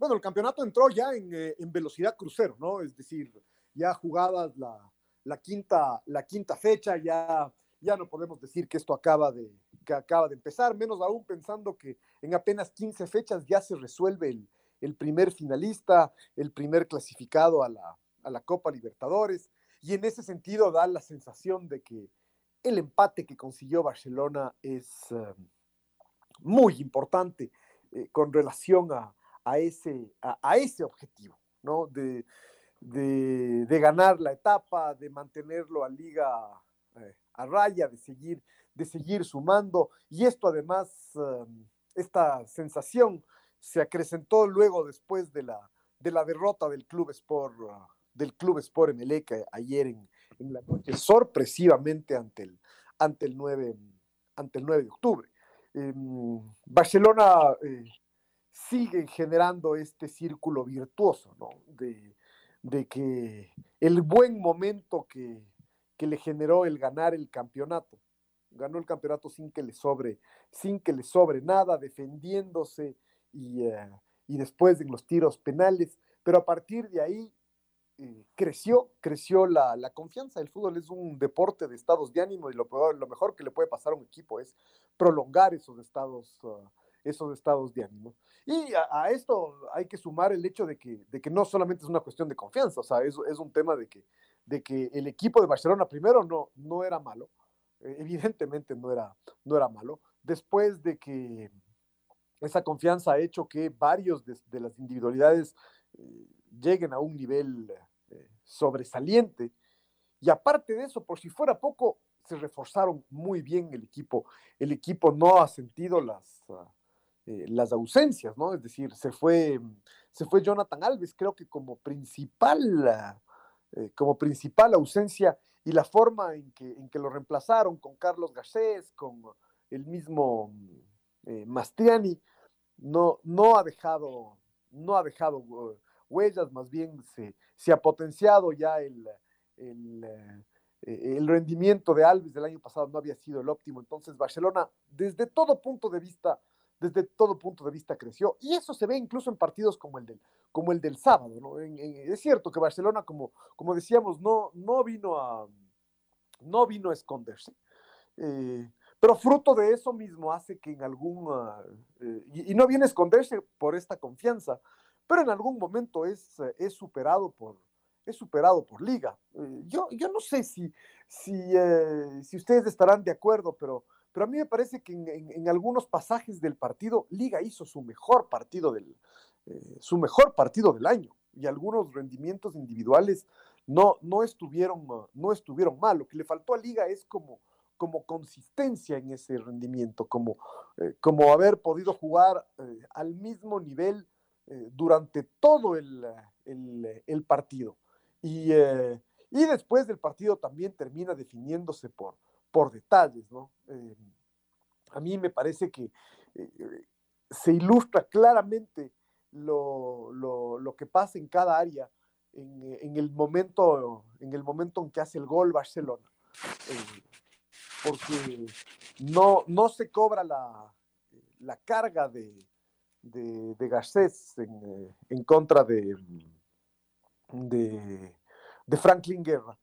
Bueno, el campeonato entró ya eh, en, velocidad crucero, ¿no? Es decir, ya jugadas la, quinta, la quinta fecha, ya, ya no podemos decir que esto acaba de, que acaba de empezar, menos aún pensando que en apenas 15 fechas ya se resuelve el, el primer finalista, el primer clasificado a la, Copa Libertadores, y en ese sentido da la sensación de que el empate que consiguió Barcelona es eh, muy importante eh, con relación a, ese, a, ese objetivo, ¿no? De, ganar la etapa, de mantenerlo a liga eh, a raya, de seguir, de seguir sumando, y esto además, esta sensación se acrecentó luego después de la, de la derrota del Club Sport, ah, del Club Sport Emelec ayer en, la noche, sorpresivamente ante el, ante el, 9, ante el 9 de octubre. Em, Barcelona eh, sigue generando este círculo virtuoso, ¿no? De, que el buen momento que, que, le generó el ganar el campeonato, ganó el campeonato sin que le sobre, sin que le sobre nada, defendiéndose, eh, y, después en los tiros penales, pero a partir de ahí eh, creció, creció la, confianza. El fútbol es un deporte de estados de ánimo y lo, lo mejor que le puede pasar a un equipo es prolongar esos estados, ah, esos estados de ánimo. Y a, esto hay que sumar el hecho de que, de que no solamente es una cuestión de confianza, o sea, es, es un tema de que, de que el equipo de Barcelona primero no, no era malo, eh, evidentemente no era, no era malo, después de que esa confianza ha hecho que varios de, las individualidades eh, lleguen a un nivel eh, sobresaliente. Y aparte de eso, por si fuera poco, se reforzaron muy bien el equipo. El equipo no ha sentido las, ah, eh, las ausencias, ¿no? Es decir, se fue, se fue Jonathan Alves, creo que como principal, ah, como principal ausencia y la forma en que, en que lo reemplazaron con Carlos Garcés, con el mismo Mastriani, no, no ha dejado, no ha dejado uh, huellas, más bien se, se, ha potenciado ya el, el, eh, el, rendimiento de Alves del año pasado no había sido el óptimo, entonces Barcelona desde todo punto de vista, desde todo punto de vista creció, y eso se ve incluso en partidos como el del, como el del sábado, es cierto que Barcelona, como, como decíamos, no, no vino a no vino a esconderse. Eh, pero fruto de eso mismo hace que en algún, ah, eh, y, no viene a esconderse por esta confianza, pero en algún momento es, eh, es superado por, es superado por Liga. Eh, yo, yo no sé si, si, si ustedes estarán de acuerdo, pero, pero a mí me parece que en, algunos pasajes del partido, Liga hizo su mejor partido del, su mejor partido del año y algunos rendimientos individuales no, no, estuvieron, no estuvieron mal. Lo que le faltó a Liga es como como consistencia en ese rendimiento, como, eh, como haber podido jugar eh, al mismo nivel eh, durante todo el, el, partido. Y, y, después del partido también termina definiéndose por, por detalles, ¿no? a mí me parece que se ilustra claramente lo, lo, lo, que pasa en cada área en, el momento, en el momento en que hace el gol Barcelona porque no, no se cobra la, la carga de, de, de Garcés en, eh, en, contra de, de, de Franklin Guerra.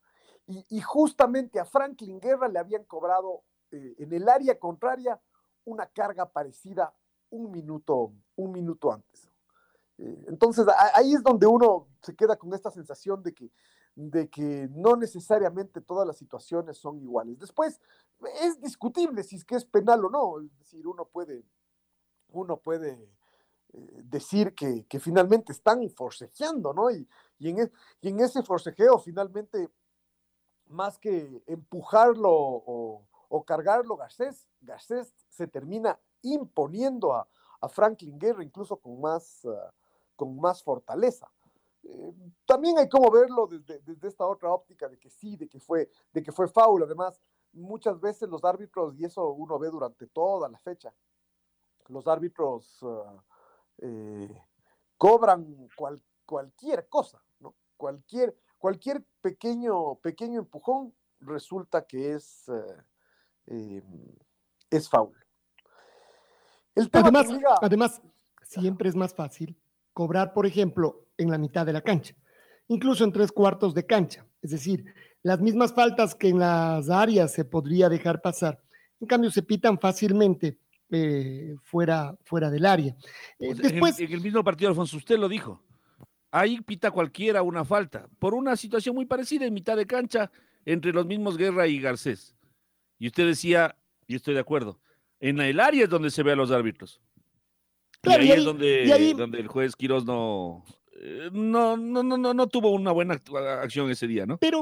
Y, justamente a Franklin Guerra le habían cobrado eh, en el área contraria una carga parecida un minuto, un minuto antes. Eh, entonces, ahí es donde uno se queda con esta sensación de que, de que no necesariamente todas las situaciones son iguales. Después, es discutible si es que es penal o no, es decir, uno puede, uno puede eh, decir que, finalmente están forcejeando, ¿no? Y, e, y en ese forcejeo, finalmente, más que empujarlo o, cargarlo Garcés, Garcés se termina imponiendo a, Franklin Guerra incluso con más, ah, con más fortaleza. Eh, también hay como verlo desde, esta otra óptica de que sí, de que fue, de que fue. Además, muchas veces los árbitros, y eso uno ve durante toda la fecha, los árbitros ah, eh, cobran cualquier cosa, ¿no? Cualquier, cualquier pequeño, pequeño empujón resulta que es, eh, em, es foul. además, además, siempre es más fácil cobrar, por ejemplo, en la mitad de la cancha, incluso en tres cuartos de cancha. Es decir, las mismas faltas que en las áreas se podría dejar pasar, en cambio se pitan fácilmente eh, fuera, fuera del área. Eh, después, en el, mismo partido, Alfonso, usted lo dijo. Ahí pita cualquiera una falta, por una situación muy parecida en mitad de cancha entre los mismos Guerra y Garcés. Y usted decía, y estoy de acuerdo, en el área es donde se ve a los árbitros. y ahí, es donde, donde el juez Quiroz no, eh, no, no, no, no, no tuvo una buena acción ese día, ¿no? Pero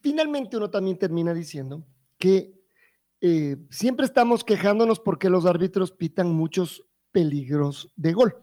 finalmente uno también termina diciendo que eh, siempre estamos quejándonos porque los árbitros pitan muchos peligros de gol.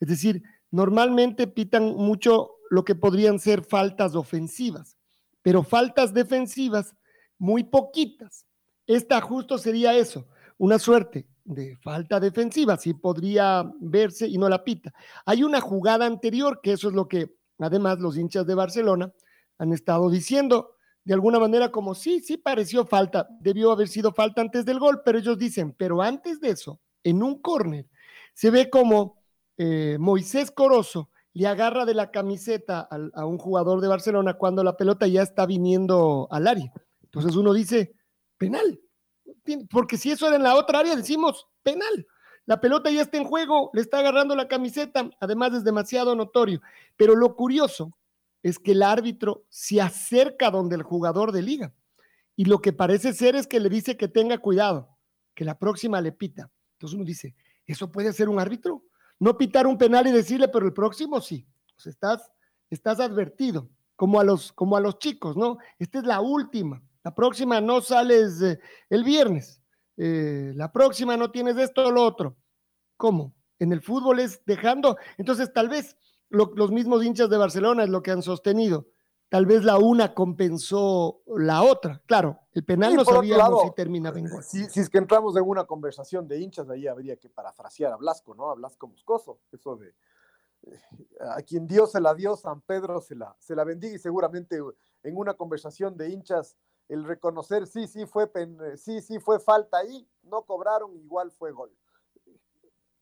Es decir, normalmente pitan mucho lo que podrían ser faltas ofensivas, pero faltas defensivas muy poquitas. Esta justo sería eso, una suerte de falta defensiva, si podría verse y no la pita. Hay una jugada anterior, que eso es lo que además los hinchas de Barcelona han estado diciendo, de alguna manera como sí, sí pareció falta, debió haber sido falta antes del gol, pero ellos dicen, pero antes de eso, en un córner, se ve como eh, Moisés Corozo le agarra de la camiseta a un jugador de Barcelona cuando la pelota ya está viniendo al área. Entonces uno dice, penal, porque si eso era en la otra área, decimos penal. La pelota ya está en juego, le está agarrando la camiseta, además es demasiado notorio. Pero lo curioso es que el árbitro se acerca donde el jugador de liga. Y lo que parece ser es que le dice que tenga cuidado, que la próxima le pita. Entonces uno dice, ¿eso puede ser un árbitro? No pitar un penal y decirle, pero el próximo sí. Pues estás, estás advertido, como a, los, como a los chicos, ¿no? Esta es la última. La próxima no sales eh, el viernes. Eh, la próxima no tienes esto o lo otro. ¿Cómo? En el fútbol es dejando. Entonces, tal vez los mismos hinchas de Barcelona es lo que han sostenido. Tal vez la una compensó la otra. Claro, el penal no sabíamos si termina en Si, si, es que entramos en una conversación de hinchas, ahí habría que parafrasear a Blasco, ¿no? A Blasco Moscoso. Eso de eh, a quien Dios se la dio, San Pedro se la, se la bendiga y seguramente en una conversación de hinchas el reconocer sí, sí fue, sí, sí fue falta ahí, no cobraron, igual fue gol.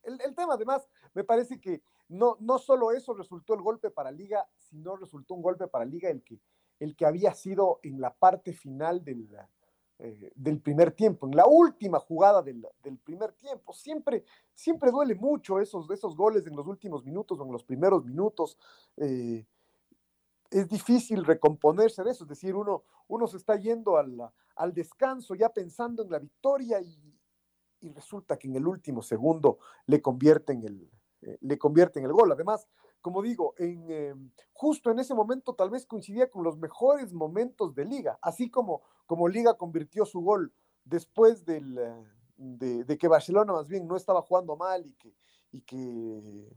El, el tema además me parece que no, no solo eso resultó el golpe para Liga, sino resultó un golpe para Liga el que, el que había sido en la parte final del, eh, del primer tiempo, en la última jugada del, primer tiempo. Siempre, siempre duele mucho esos, esos goles en los últimos minutos o en los primeros minutos. Eh, es difícil recomponerse de eso, es decir, uno, uno se está yendo al, al descanso ya pensando en la victoria y, y resulta que en el último segundo le convierte en el, le convierte en el gol. Además, como digo, en, eh, justo en ese momento tal vez coincidía con los mejores momentos de liga, así como, como liga convirtió su gol después del, eh, de, que Barcelona más bien no estaba jugando mal y que, y que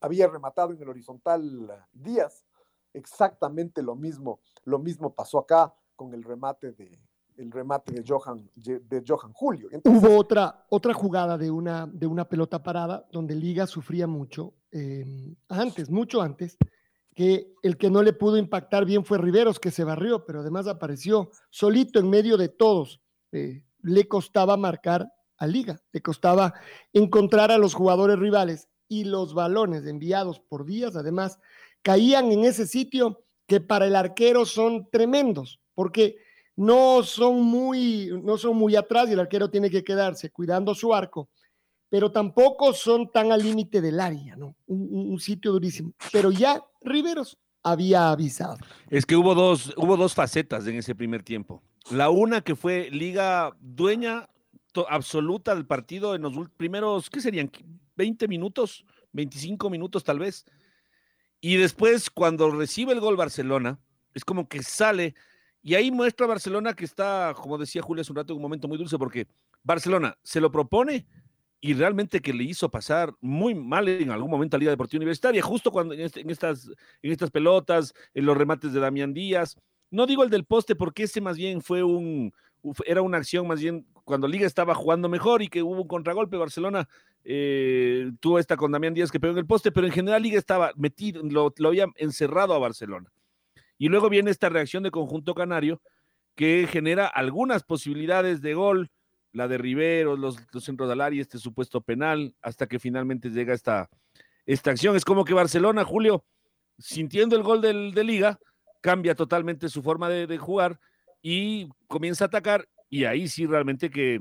había rematado en el horizontal Díaz. Exactamente lo mismo, lo mismo pasó acá con el remate de, el remate de Johan, de Johan Julio. Hubo otra, otra jugada de una, de una pelota parada donde Liga sufría mucho, em, antes, mucho antes, que el que no le pudo impactar bien fue Riveros, que se barrió, pero además apareció solito en medio de todos. Eh, le costaba marcar a Liga, le costaba encontrar a los jugadores rivales y los balones enviados por días, además, caían en ese sitio que para el arquero son tremendos, porque no son muy, no son muy atrás y el arquero tiene que quedarse cuidando su arco, pero tampoco son tan al límite del área, ¿no? Un, sitio durísimo. Pero ya Riveros había avisado. Es que hubo dos, hubo dos facetas en ese primer tiempo. La una que fue liga dueña absoluta del partido en los primeros, ¿qué serían? 20 minutos, 25 minutos tal vez. Y después, cuando recibe el gol Barcelona, es como que sale y ahí muestra Barcelona que está, como decía Julio hace un rato, un momento muy dulce, porque Barcelona se lo propone y realmente que le hizo pasar muy mal en algún momento a Liga Deportiva Universitaria, justo cuando en, este, estas, en estas pelotas, en los remates de Damián Díaz. No digo el del poste porque ese más bien fue un, era una acción más bien cuando Liga estaba jugando mejor y que hubo un contragolpe, Barcelona eh, tuvo esta con Damián Díaz que pegó en el poste, pero en general Liga estaba metido, lo, lo había encerrado a Barcelona. Y luego viene esta reacción de conjunto canario que genera algunas posibilidades de gol, la de Rivero, los, centros de Alari, este supuesto penal, hasta que finalmente llega esta, esta acción. Es como que Barcelona, Julio, sintiendo el gol del, de Liga, cambia totalmente su forma de, jugar y comienza a atacar, y ahí sí realmente que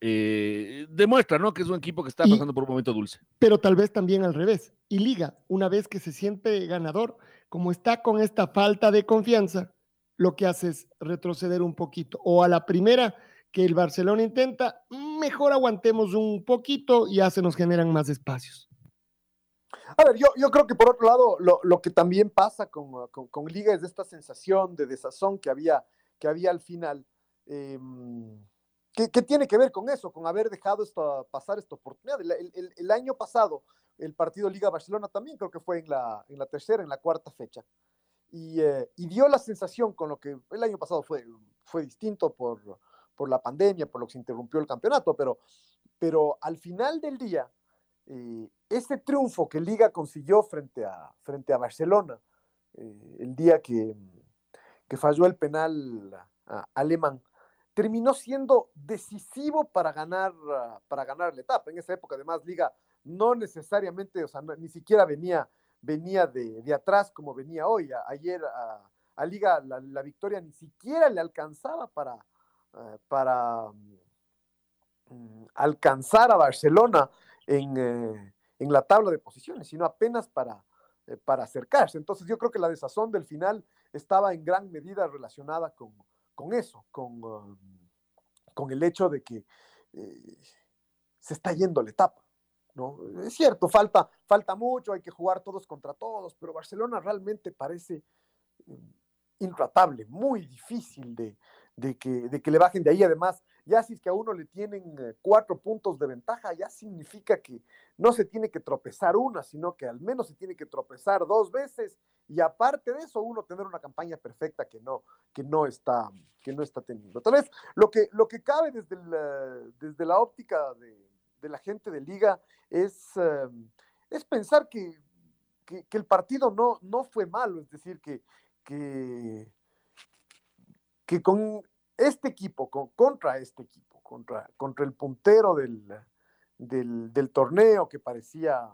eh, demuestra, ¿no? Que es un equipo que está pasando por un momento dulce. Pero tal vez también al revés. Y Liga, una vez que se siente ganador, como está con esta falta de confianza, lo que hace es retroceder un poquito. O a la primera que el Barcelona intenta, mejor aguantemos un poquito y ya se nos generan más espacios. A ver, yo, yo creo que por otro lado, lo, que también pasa con, con, Liga es esta sensación de desazón que había, que había al final, em, que, tiene que ver con eso, con haber dejado esto, pasar esta oportunidad. El, el, año pasado, el partido Liga-Barcelona también creo que fue en la, en la tercera, en la cuarta fecha. Y, eh, y, dio la sensación con lo que el año pasado fue, fue distinto por, por la pandemia, por lo que se interrumpió el campeonato, pero, pero al final del día, eh, ese triunfo que Liga consiguió frente a, frente a Barcelona, eh, el día que, que, falló el penal alemán, terminó siendo decisivo para ganar, para ganar la etapa. En esa época, además, Liga no necesariamente, o sea, ni siquiera venía, venía de, de, atrás como venía hoy. ayer a, Liga la, victoria ni siquiera le alcanzaba para, eh, para mm, alcanzar a Barcelona en, eh, en, la tabla de posiciones, sino apenas para, eh, para acercarse. Entonces yo creo que la desazón del final estaba en gran medida relacionada con, con eso, con, um, con el hecho de que se está yendo la etapa. Es cierto, falta, falta mucho, hay que jugar todos contra todos, pero Barcelona realmente parece intratable, muy difícil de, de que, de que le bajen de ahí. Además, ya si es que a uno le tienen eh, cuatro puntos de ventaja, ya significa que no se tiene que tropezar una, sino que al menos se tiene que tropezar dos veces y aparte de eso, uno tener una campaña perfecta que no, que no, está, que no está teniendo. Tal vez lo que, lo que cabe desde desde la óptica de, la gente de liga es, em, es pensar que, que, el partido no, no fue malo, es decir, que, que con este equipo, con, contra este equipo, contra, contra el puntero del, del, torneo que parecía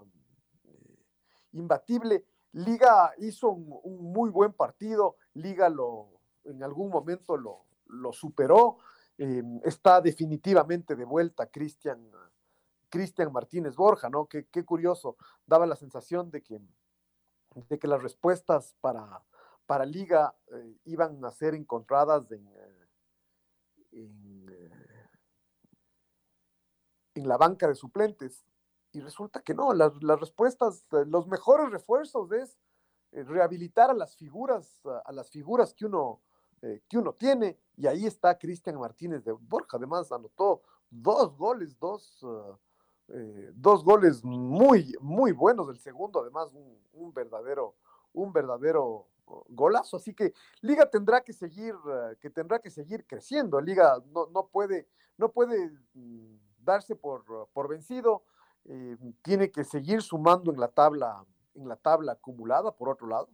eh, imbatible, Liga hizo un, muy buen partido, Liga lo, en algún momento lo, lo superó, eh, está definitivamente de vuelta Cristian. Cristian Martínez Borja, ¿no? Qué, qué, curioso, daba la sensación de que, de que las respuestas para, para liga eh, iban a ser encontradas en, eh, eh, en, la banca de suplentes. Y resulta que no, las, respuestas, los mejores refuerzos es rehabilitar a las figuras, a, las figuras que uno, que uno tiene. Y ahí está Cristian Martínez de Borja. Además, anotó dos goles, dos, dos goles muy, muy buenos. El segundo, además, un, verdadero, un verdadero golazo. Así que Liga tendrá que seguir, eh, que tendrá que seguir creciendo. Liga no, no puede, no puede mm, darse por, por vencido. Eh, tiene que seguir sumando en la tabla, en la tabla acumulada, por otro lado.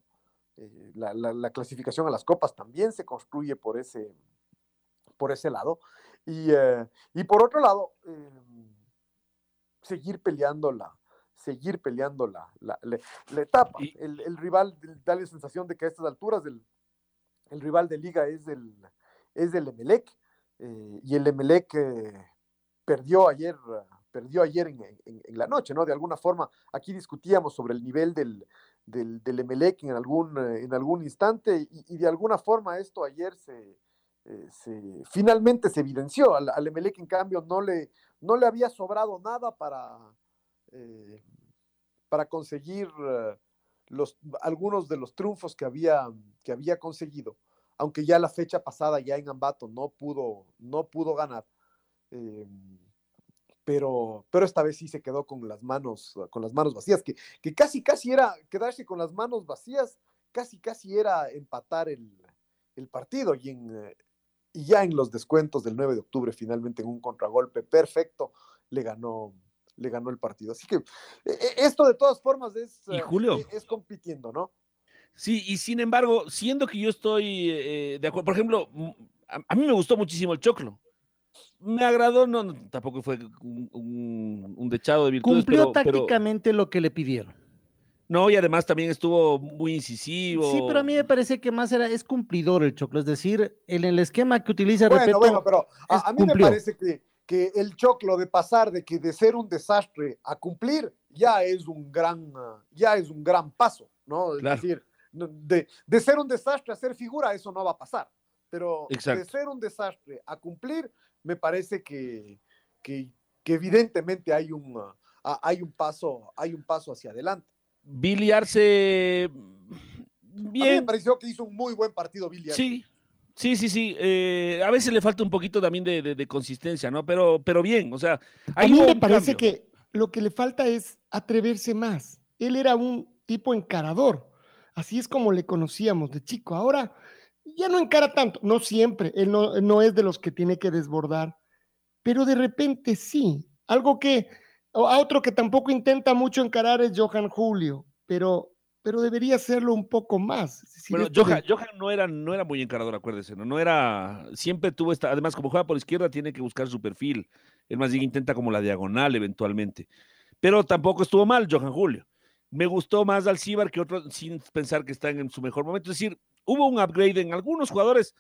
Eh, la, clasificación a las copas también se construye por ese, por ese lado. Y, y por otro lado, seguir peleando la, seguir peleando la, la, etapa. el, rival da la sensación de que a estas alturas el, el rival de liga es el, es del Emelec, eh, y el Emelec eh, perdió ayer perdió ayer en, la noche, ¿no? De alguna forma, aquí discutíamos sobre el nivel del, del, del Emelec en algún, eh, en algún instante y, de alguna forma esto ayer se, eh, se finalmente se evidenció. Al, al, Emelec, en cambio, no le, no le había sobrado nada para, eh, para conseguir los, algunos de los triunfos que había, que había conseguido, aunque ya la fecha pasada, ya en Ambato, no pudo, no pudo ganar. pero, pero esta vez sí se quedó con las manos, con las manos vacías, que, que casi, casi era quedarse con las manos vacías, casi, casi era empatar el, el partido y en, y ya en los descuentos del 9 de octubre, finalmente en un contragolpe perfecto, le ganó, le ganó el partido. Así que e, e, esto de todas formas es, ¿Y Julio? E, es, compitiendo, ¿no? Sí, y sin embargo, siendo que yo estoy eh, de acuerdo, por ejemplo, a, mí me gustó muchísimo el choclo. Me agradó, no, tampoco fue un, un, dechado de virtudes. Cumplió tácticamente lo que le pidieron. No, y además también estuvo muy incisivo. Sí, pero a mí me parece que más era, es cumplidor el Choclo, es decir, en el esquema que utiliza Bueno, bueno, pero a, mí me parece que, que, el Choclo de pasar de que de ser un desastre a cumplir ya es un gran, ya es un gran paso, ¿no? Es decir, de, de, ser un desastre a ser figura, eso no va a pasar. Pero de ser un desastre a cumplir, me parece que, que, que evidentemente hay un, hay un paso, hay un paso hacia adelante. Billy Arce. Bien. A mí me pareció que hizo un muy buen partido Billy Arce. Sí, sí, sí, sí. Eh, a veces le falta un poquito también de, consistencia, ¿no? Pero, pero bien, o sea. A mí me parece que lo que le falta es atreverse más. Él era un tipo encarador. Así es como le conocíamos de chico. Ahora ya no encara tanto, no siempre. Él no, no es de los que tiene que desbordar, pero de repente sí. Algo que a otro que tampoco intenta mucho encarar es Johan Julio, pero, pero debería hacerlo un poco más. bueno, Johan, no, era, no era muy encarador, acuérdese, ¿no? No era, siempre tuvo esta, además como juega por izquierda tiene que buscar su perfil. Él más bien intenta como la diagonal eventualmente. Pero tampoco estuvo mal Johan Julio. Me gustó más Alcibar que otro, sin pensar que están en su mejor momento. Es decir, hubo un upgrade en algunos jugadores,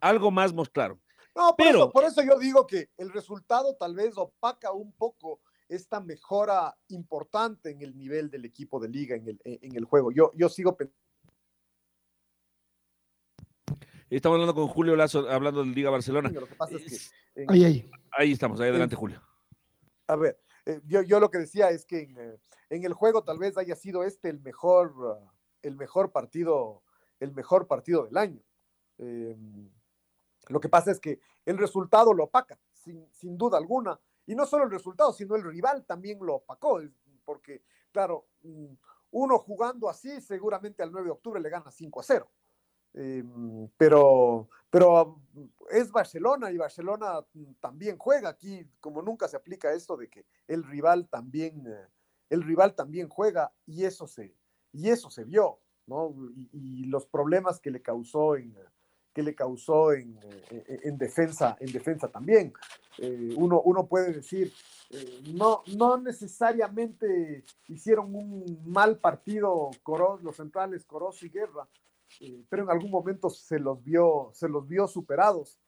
algo más mostraron. No, pero, por eso yo digo que el resultado tal vez opaca un poco esta mejora importante en el nivel del equipo de liga en el, en el juego. Yo, yo sigo pensando. Estamos hablando con Julio Lazo, hablando de Liga Barcelona. ahí, estamos, ahí adelante, Julio. A ver, eh, yo, yo, lo que decía es que en, eh, en, el juego tal vez haya sido este el mejor, uh, el mejor partido, el mejor partido del año. Em, lo que pasa es que el resultado lo opaca, sin, sin duda alguna. Y no solo el resultado, sino el rival también lo opacó, porque, claro, mm, uno jugando así, seguramente al 9 de octubre le gana 5 a 0. Em, pero, pero es Barcelona y Barcelona también juega aquí, como nunca se aplica esto de que el rival también, el rival también juega y eso se, y eso se vio, ¿no? y los problemas que le causó en, que le causó en, eh, en, defensa, en defensa también. Eh, uno, uno puede decir, eh, no, no necesariamente hicieron un mal partido Coros, los centrales Coros y Guerra, pero en algún momento se los vio, se los vio superados.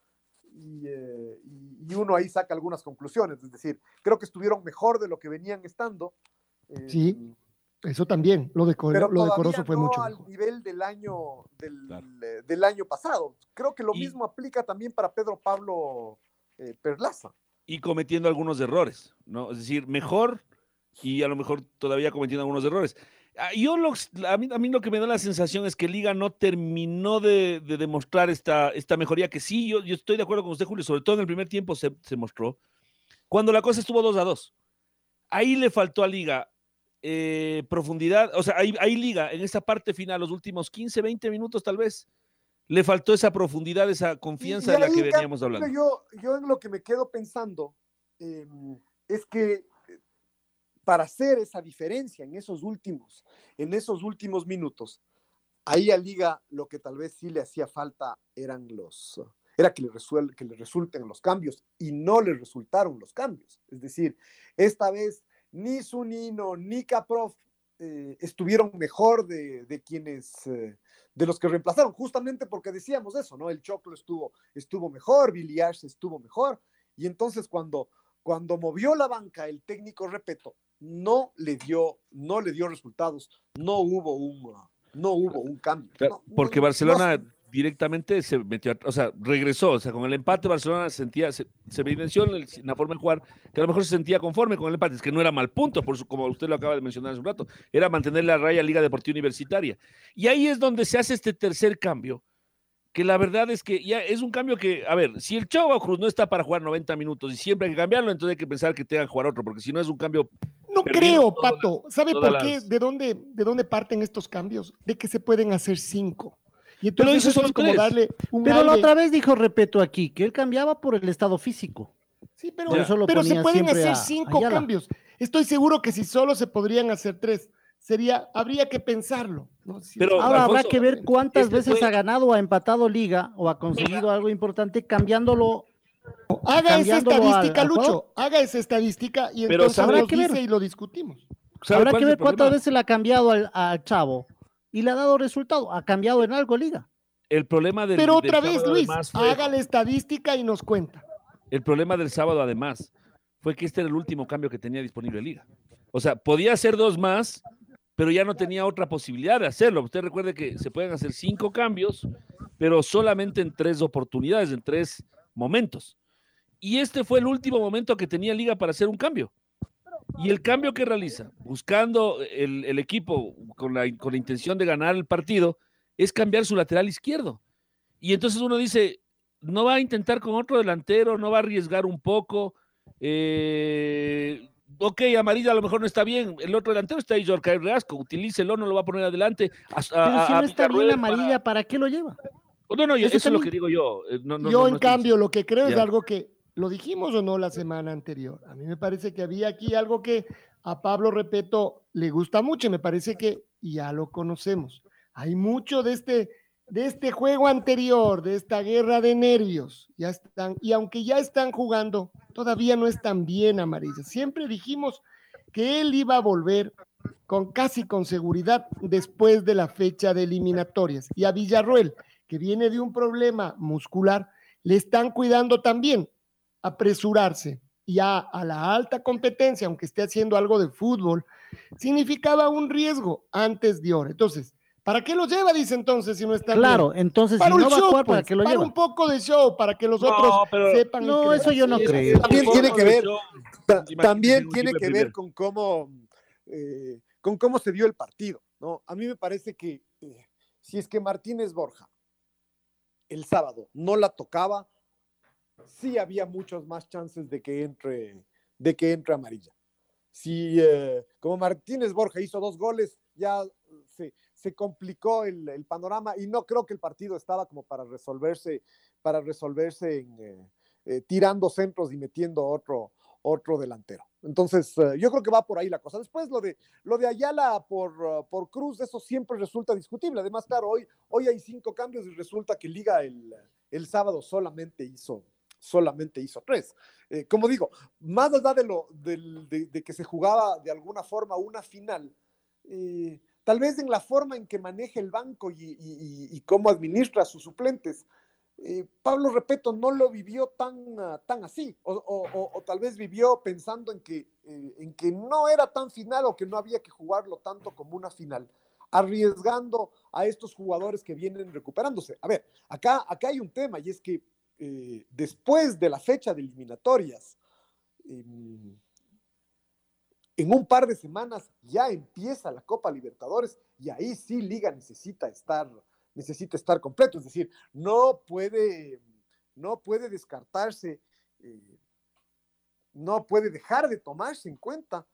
Y, y, uno ahí saca algunas conclusiones, es decir, creo que estuvieron mejor de lo que venían estando. sí eso también, lo de, lo de Corozo fue mucho. al nivel del año, del, del, año pasado. Creo que lo mismo aplica también para Pedro Pablo eh, Perlaza. Y cometiendo algunos errores, ¿no? Es decir, mejor y a lo mejor todavía cometiendo algunos errores. Ah, yo a, mí, a mí lo que me da la sensación es que Liga no terminó de, de demostrar esta, esta mejoría, que sí, yo, yo, estoy de acuerdo con usted, Julio, sobre todo en el primer tiempo se, se mostró. Cuando la cosa estuvo 2 a 2. Ahí le faltó a Liga eh, profundidad, o sea, hay, liga en esa parte final, los últimos 15, 20 minutos tal vez. Le faltó esa profundidad, esa confianza de la que veníamos hablando. Yo, yo en lo que me quedo pensando em, es que eh, para hacer esa diferencia en esos últimos, en esos últimos minutos, ahí a Liga lo que tal vez sí le hacía falta eran los, era que le, que le resulten los cambios y no le resultaron los cambios. Es decir, esta vez ni Sunino ni Caprof eh, estuvieron mejor de, quienes, eh, de los que reemplazaron, justamente porque decíamos eso, ¿no? El Choclo estuvo, estuvo mejor, Billy estuvo mejor, y entonces cuando, cuando movió la banca el técnico Repeto, no le dio, no le dio resultados, no hubo un, no hubo un cambio. Claro, No, porque no, Barcelona no, directamente se metió, a- o sea, regresó, o sea, con el empate Barcelona sentía, se, se evidenció en, el- en la forma de jugar que a lo mejor se sentía conforme con el empate, es que no era mal punto, por su, como usted lo acaba de mencionar hace un rato, era mantener la raya Liga Deportiva Universitaria. Y ahí es donde se hace este tercer cambio, que la verdad es que ya es un cambio que, a ver, si el Chavo Cruz no está para jugar 90 minutos y siempre hay que cambiarlo, entonces hay que pensar que tenga que jugar otro, porque si no es un cambio No creo, Pato. ¿Sabe por qué? ¿De dónde, ¿De dónde parten estos cambios? De que se pueden hacer cinco. Y Pero entonces esos eso es como tres. darle un Pero la otra vez dijo Repeto aquí que él cambiaba por el estado físico. Sí, pero, Por eso lo pero se pueden hacer a- cinco cambios. Estoy seguro que si solo se podrían hacer tres, sería, habría que pensarlo. ¿no? Si- Pero, Ahora habrá que ver cuántas este veces fue- ha ganado o ha empatado liga o ha conseguido algo importante cambiándolo. Haga esa estadística, al Lucho. Haga esa estadística y Pero entonces habrá que ver. y lo discutimos. ¿sabe Habrá que ver cuántas veces le ha cambiado al, al chavo y le ha dado resultado. Ha cambiado en algo liga. El problema del, Pero del otra vez, Luis, fue- haga la estadística y nos cuenta. El problema del sábado, además, fue que este era el último cambio que tenía disponible Liga. O sea, podía hacer dos más, pero ya no tenía otra posibilidad de hacerlo. Usted recuerde que se pueden hacer cinco cambios, pero solamente en tres oportunidades, en tres momentos. Y este fue el último momento que tenía Liga para hacer un cambio. Y el cambio que realiza, buscando el, el equipo con la, con la intención de ganar el partido, es cambiar su lateral izquierdo. Y entonces uno dice, no va a intentar con otro delantero, no va a arriesgar un poco. Eh, ok, amarilla a lo mejor no está bien. El otro delantero está ahí, Jorge Reasco. Utilícelo, no lo va a poner adelante. A- Pero a- si no está bien amarilla, ¿para qué lo lleva? No, no, yo- Eso eso, es lo que digo yo. Eh, no, no, Yo, en cambio, lo que creo es algo que lo dijimos o no la semana anterior. A mí me parece que había aquí algo que a Pablo Repeto le gusta mucho y me parece que ya lo conocemos. Hay mucho de este, de este juego anterior, de esta guerra de nervios. Ya están, y aunque ya están jugando, todavía no están bien amarillas. Siempre dijimos que él iba a volver con casi con seguridad después de la fecha de eliminatorias. Y a Villarroel, que viene de un problema muscular, le están cuidando también apresurarse. Y a, a la alta competencia, aunque esté haciendo algo de fútbol, significaba un riesgo antes de ahora. Entonces, ¿para qué lo lleva? Dice entonces, si no está Claro, entonces si Para no un va a show, jugar, ¿para pues, qué lo para lleva? un poco de show, para que los No, otros pero- sepan. No, eso yo no Sí, creo. También tiene que ver, Ta- también tiene que ver con cómo, eh, con cómo se dio el partido. ¿no? A mí me parece que eh, si es que Martínez Borja el sábado no la tocaba, sí había muchas más chances de que entre, de que entre amarilla. Si eh, como Martínez Borja hizo dos goles, ya se, se complicó el, el panorama y no creo que el partido estaba como para resolverse, para resolverse en, eh, eh, tirando centros y metiendo otro, otro delantero. Entonces, yo creo que va por ahí la cosa. Después, lo de, lo de Ayala por, por Cruz, eso siempre resulta discutible. Además, claro, hoy, hoy hay cinco cambios y resulta que Liga el, el sábado solamente hizo, solamente hizo tres. Eh, como digo, más allá de, lo, de, que se jugaba de alguna forma una final, eh, tal vez en la forma en que maneja el banco y, cómo administra a sus suplentes, eh, Pablo Repeto no lo vivió tan, ah, tan así, o tal vez vivió pensando en que, eh, en que no era tan final o que no había que jugarlo tanto como una final, arriesgando a estos jugadores que vienen recuperándose. A ver, acá, acá hay un tema y es que eh, después de la fecha de eliminatorias, em, en un par de semanas ya empieza la Copa Libertadores y ahí sí Liga necesita estar, necesita estar completo. Es decir, no puede, no puede descartarse, eh, no puede dejar de tomarse en cuenta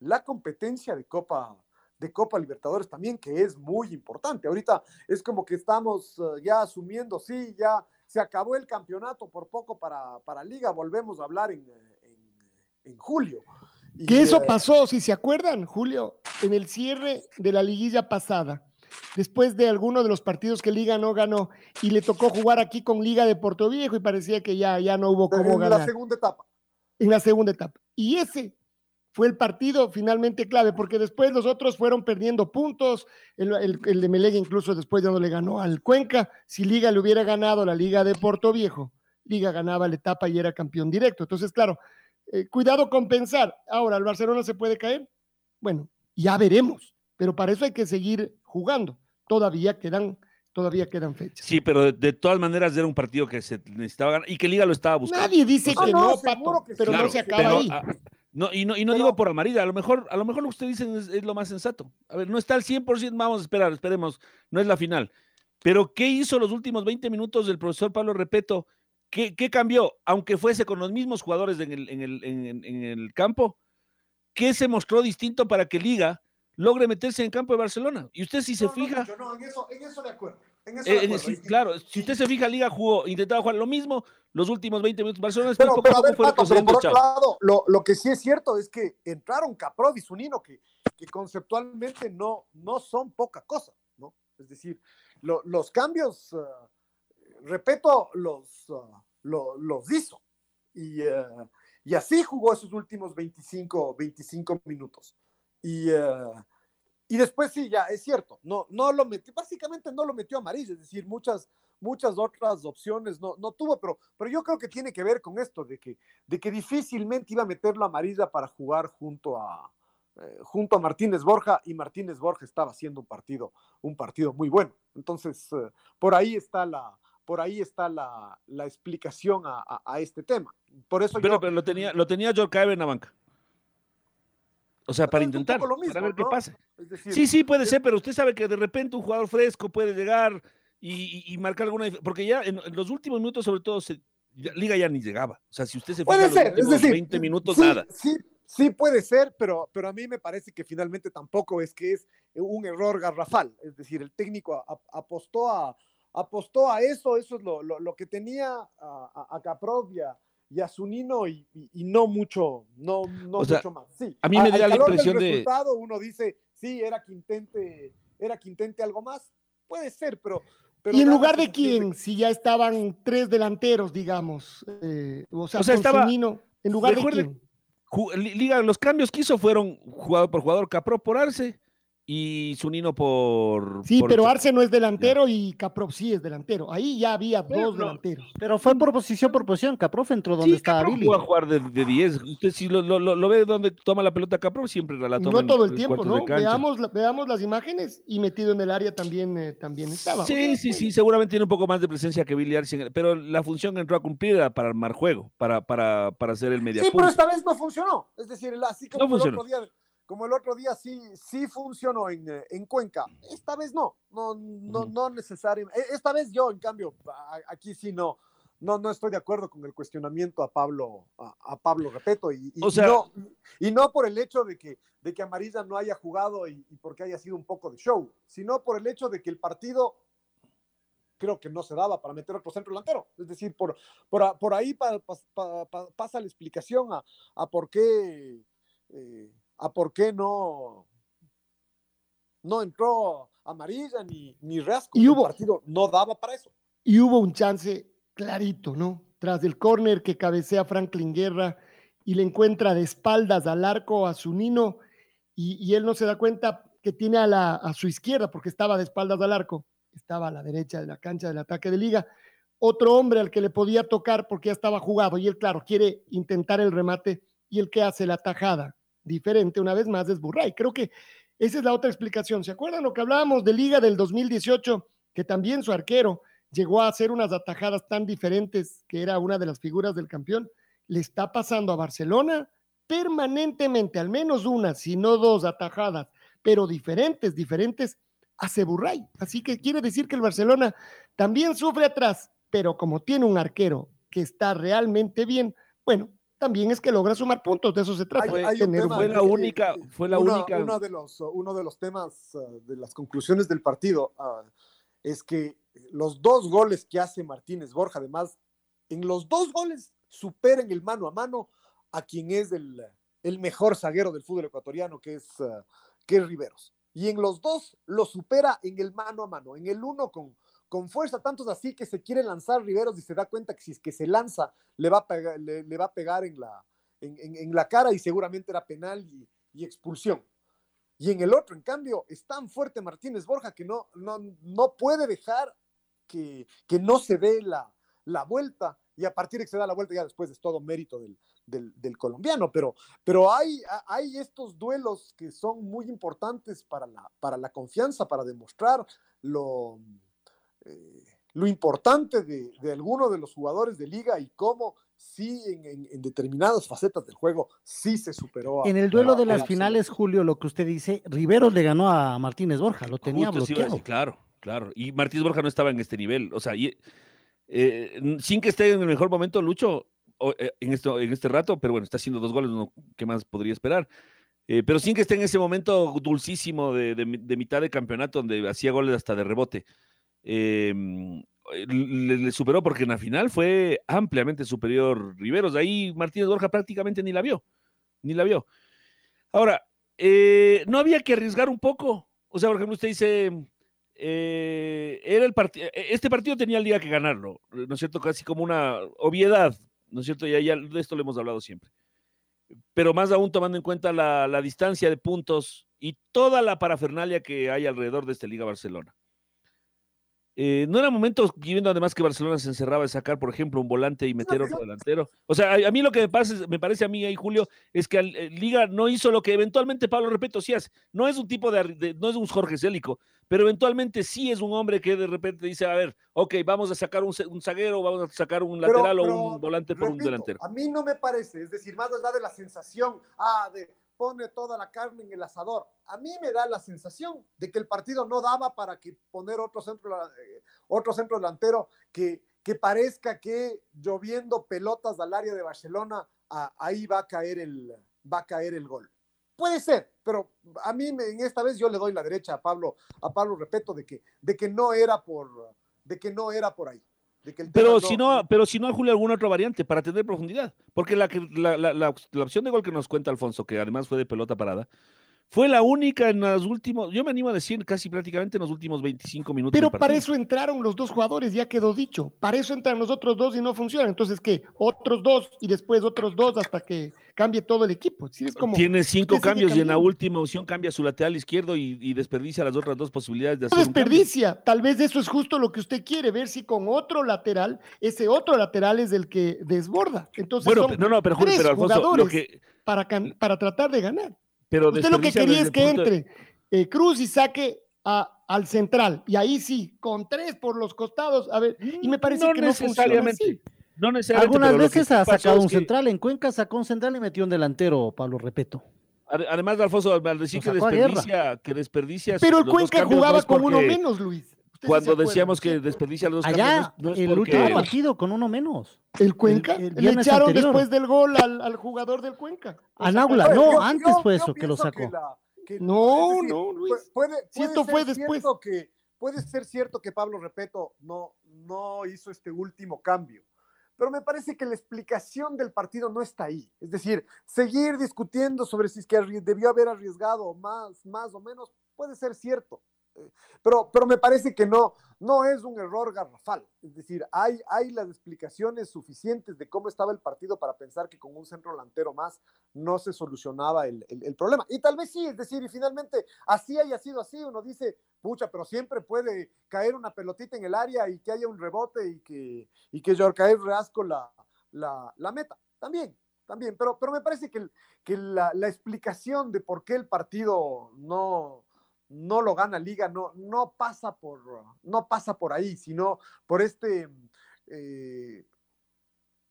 la competencia de Copa, de Copa Libertadores también, que es muy importante. Ahorita es como que estamos eh, ya asumiendo, sí, ya se acabó el campeonato por poco para, para Liga, volvemos a hablar en, en- en julio. Y, Que eso eh, pasó, si se acuerdan, Julio, en el cierre de la liguilla pasada, después de alguno de los partidos que Liga no ganó y le tocó jugar aquí con Liga de Puerto Viejo y parecía que ya, ya no hubo cómo en la ganar segunda etapa. en la segunda etapa. Y ese fue el partido finalmente clave, porque después los otros fueron perdiendo puntos, el, el, el de Melega incluso después ya no le ganó al Cuenca, si Liga le hubiera ganado la Liga de Puerto Viejo, Liga ganaba la etapa y era campeón directo. Entonces, claro, eh, cuidado con pensar, ahora el Barcelona se puede caer. Bueno, ya veremos, pero para eso hay que seguir jugando. Todavía quedan, todavía quedan fechas. Sí, pero de, de todas maneras era un partido que se necesitaba ganar y que Liga lo estaba buscando. Nadie dice Ah, que no, no, seguro Pato, que sí. pero Claro, no se acaba pero, ahí. ah, no, y no, y no Pero- digo por amarilla, a lo mejor, a lo mejor lo que usted dice es, es lo más sensato. A ver, no está al 100%, vamos a esperar, esperemos, no es la final. Pero ¿qué hizo los últimos 20 minutos del profesor Pablo Repeto? ¿Qué, qué cambió? Aunque fuese con los mismos jugadores en el, en el, en- en el campo, ¿qué se mostró distinto para que Liga logre meterse en el campo de Barcelona? Y usted si se No, no, fija, no, en eso, en eso de acuerdo. En eso eh, eh, acuerdo. claro, si usted se fija, Liga jugó, intentaba jugar lo mismo los últimos 20 minutos. Barcelona después Pero, poco pero a a poco ver, fue Pato, pero retrocediendo, por otro lado, lo, lo que sí es cierto es que entraron Caprov y Zunino, que, que conceptualmente no, no son poca cosa, ¿no? Es decir, lo- los cambios, eh, repito, los, lo- los hizo. Y, eh, y así jugó esos últimos 25, 25 minutos. Y, eh, y después sí, ya es cierto, no, no lo metió, básicamente no lo metió amarillo, es decir, muchas, muchas otras opciones no, no tuvo, pero, pero yo creo que tiene que ver con esto, de que, de que difícilmente iba a meterlo a amarilla para jugar junto a, eh, junto a Martínez Borja, y Martínez Borja estaba haciendo un partido, un partido muy bueno. Entonces, eh, por ahí está la, por ahí está la, la explicación a, a- a este tema. Por eso Pero, yo, pero lo tenía, lo tenía Jorkaev en la banca. O sea, para es intentar, lo mismo, para ver qué pasa. es decir, Sí, sí, puede es- ser, pero usted sabe que de repente un jugador fresco puede llegar y, y- y marcar alguna porque ya en, en los últimos minutos, sobre todo, se, ya- Liga ya ni llegaba. O sea, si usted se Puede los ser, es últimos decir, 20 minutos, sí, nada. Sí, sí puede ser, pero, pero a mí me parece que finalmente tampoco es que es un error garrafal. Es decir, el técnico a- a- apostó a, apostó a eso, eso es lo, lo- lo que tenía a, a, y a, y a Zunino y, y- y no mucho, no, no O sea, mucho más. Sí, a mí me da la calor del impresión de- resultado, uno dice, sí, era que intente, era que intente algo más. Puede ser, pero... pero ¿Y en lugar que de quién? Si ya estaban tres delanteros, digamos. eh, o sea, O sea, con estaba- Zunino, ¿En lugar de quién? Liga, los cambios que hizo fueron jugador por jugador, Capro por Arce y Zunino por. Sí, por pero Arce no es delantero y Caprov sí es delantero. Ahí ya había dos no. delanteros. Pero fue por posición por posición. Caprof entró donde Sí, estaba Caprov Billy. a jugar de, de 10. Usted si lo, lo- lo- lo ve donde toma la pelota Capro, siempre la toma. No en todo el tiempo, ¿no? Veamos, veamos las imágenes y metido en el área también, eh, también estaba. Sí, sí, sí, seguramente tiene un poco más de presencia que Billy Arce, pero la función que entró a cumplir era para armar juego, para, para, para hacer el media Sí, pero esta vez no funcionó. Es decir, el- así como, No el funcionó. otro día, como el otro día sí, sí funcionó en, eh, en Cuenca. Esta vez no, no, no, no necesariamente. E- Esta vez yo, en cambio, aquí sí no. No, no estoy de acuerdo con el cuestionamiento a Pablo, a, a Pablo Repeto, y, y- O y sea- no, y no por el hecho de que, de que Amarilla no haya jugado y, y porque haya sido un poco de show, sino por el hecho de que el partido creo que no se daba para meter otro centro delantero. Es decir, por, por, por ahí pa- pa- pa- pa- pasa la explicación a, a por qué eh, a por qué no no entró amarilla ni, ni Rasco. Y El hubo- partido no daba para eso. Y hubo un chance clarito, ¿no? Tras el córner que cabecea Franklin Guerra y le encuentra de espaldas al arco a Zunino y, y él no se da cuenta que tiene a, la, a su izquierda porque estaba de espaldas al arco, estaba a la derecha de la cancha del ataque de liga, otro hombre al que le podía tocar porque ya estaba jugado y él, claro, quiere intentar el remate y el que hace la tajada diferente una vez más es Burray. Creo que esa es la otra explicación. ¿Se acuerdan lo que hablábamos de liga del 2018? Que también su arquero llegó a hacer unas atajadas tan diferentes que era una de las figuras del campeón, le está pasando a Barcelona permanentemente, al menos una, si no dos atajadas, pero diferentes, diferentes, hace Burray. Así que quiere decir que el Barcelona también sufre atrás, pero como tiene un arquero que está realmente bien, bueno, también es que logra sumar puntos, de eso se trata. Hay- hay un tener un tema Fue la única, fue la Una- única. Uno de los, uno de los temas uh, de las conclusiones del partido uh, es que los dos goles que hace Martínez Borja, además, en los dos goles superan el mano a mano a quien es el, el mejor zaguero del fútbol ecuatoriano, que es, uh, que es Riveros. Y en los dos lo supera en el mano a mano. En el uno con, con fuerza, tantos así que se quiere lanzar Riveros y se da cuenta que si es que se lanza, le va a pegar, le, va a pegar en, la, en, en- la cara y seguramente era penal y, expulsión. Y en el otro, en cambio, es tan fuerte Martínez Borja que no, no, no puede dejar que, que no se dé la, la vuelta. Y a partir de que se da la vuelta, ya después es todo mérito del, del, colombiano, pero, pero hay, hay estos duelos que son muy importantes para la, para la confianza, para demostrar lo, eh, lo importante de, de alguno de los jugadores de liga y cómo sí en, determinadas facetas del juego sí se superó. en el duelo de las finales, Julio, lo que usted dice, Rivero le ganó a Martínez Borja, lo tenía bloqueado. claro, claro. Y Martínez Borja no estaba en este nivel. O sea, eh, sin que esté en el mejor momento, Lucho, eh, en, esto, en este rato, pero bueno, está haciendo dos goles, ¿qué más podría esperar? Eh, pero sin que esté en ese momento dulcísimo de, de, mitad de campeonato donde hacía goles hasta de rebote. Eh, eh, le, superó porque en la final fue ampliamente superior Riveros. Ahí Martínez Borja prácticamente ni la vio, ni la vio. Ahora, eh, no había que arriesgar un poco. O sea, por ejemplo, usted dice, eh, era el este partido tenía el que ganarlo, ¿no es cierto? Casi como una obviedad, ¿no es cierto? Ya de esto lo hemos hablado siempre. Pero más aún tomando en cuenta la, la distancia de puntos y toda la parafernalia que hay alrededor de esta Liga Barcelona. Eh, no era momento, viendo además que Barcelona se encerraba de sacar, por ejemplo, un volante y meter otro delantero. O sea, a, mí lo que me, pasa, me parece a mí ahí, Julio, es que eh, Liga no hizo lo que eventualmente Pablo Repeto sí hace. No es un tipo de, no es un Jorge Célico, pero eventualmente sí es un hombre que de repente dice, a ver, ok, vamos a sacar un, un zaguero, vamos a sacar un lateral o un volante por un delantero. A mí no me parece, es decir, más allá de la sensación, ah, de pone toda la carne en el asador. A mí me da la sensación de que el partido no daba para que poner otro centro, eh, otro centro delantero que, que parezca que lloviendo pelotas al área de Barcelona, ahí va a, caer el, va a caer el gol. Puede ser, pero a mí en esta vez yo le doy la derecha a Pablo, a Pablo, repito, de que, de que no era por, de que no era por ahí pero, si no, pero si no, Julio, alguna otra variante para tener profundidad. Porque la, la, la, la, opción de gol que nos cuenta Alfonso, que además fue de pelota parada, fue la única en los últimos, yo me animo a decir casi prácticamente en los últimos 25 minutos. Pero para eso entraron los dos jugadores, ya quedó dicho. Para eso entran los otros dos y no funciona. Entonces, ¿qué? Otros dos y después otros dos hasta que cambie todo el equipo. Tiene cinco cambios y en la última opción cambia su lateral izquierdo y, desperdicia las otras dos posibilidades de hacer. No desperdicia. Tal vez eso es justo lo que usted quiere, ver si con otro lateral, ese otro lateral es el que desborda. Entonces, bueno, no, no, pero, pero Alfonso, lo que... para, para tratar de ganar. Usted lo que quería es que entre eh, Cruz y saque a, al central. Y ahí sí, con tres por los costados. A ver, y me parece que no necesariamente. No necesariamente. Algunas veces ha sacado un central. En Cuenca sacó un central y metió un delantero, Pablo Repeto. Además, Alfonso, al decir que desperdicia, que desperdicia. Pero el Cuenca jugaba con uno menos, Luis. Cuando decíamos que desperdicia los dos Allá, el último partido con uno menos. ¿El Cuenca? Le echaron después del gol al, jugador del Cuenca. A Naula, no, antes fue eso que lo sacó. no, no, Luis. Puede, fue después. Que, puede ser cierto que Pablo Repeto no, no hizo este último cambio pero me parece que la explicación del partido no está ahí. Es decir, seguir discutiendo sobre si es que debió haber arriesgado más, más o menos, puede ser cierto, pero, pero me parece que no, no es un error garrafal. Es decir, hay, hay las explicaciones suficientes de cómo estaba el partido para pensar que con un centro delantero más no se solucionaba el, el, problema. Y tal vez sí, es decir, y finalmente así haya sido así, uno dice, pucha, pero siempre puede caer una pelotita en el área y que haya un rebote y que, y que Jorcaez Reasco la, la, la meta. También, también, pero, pero me parece que, que la, la explicación de por qué el partido no no lo gana Liga, no, no, pasa, por, no pasa por ahí, sino por este, eh,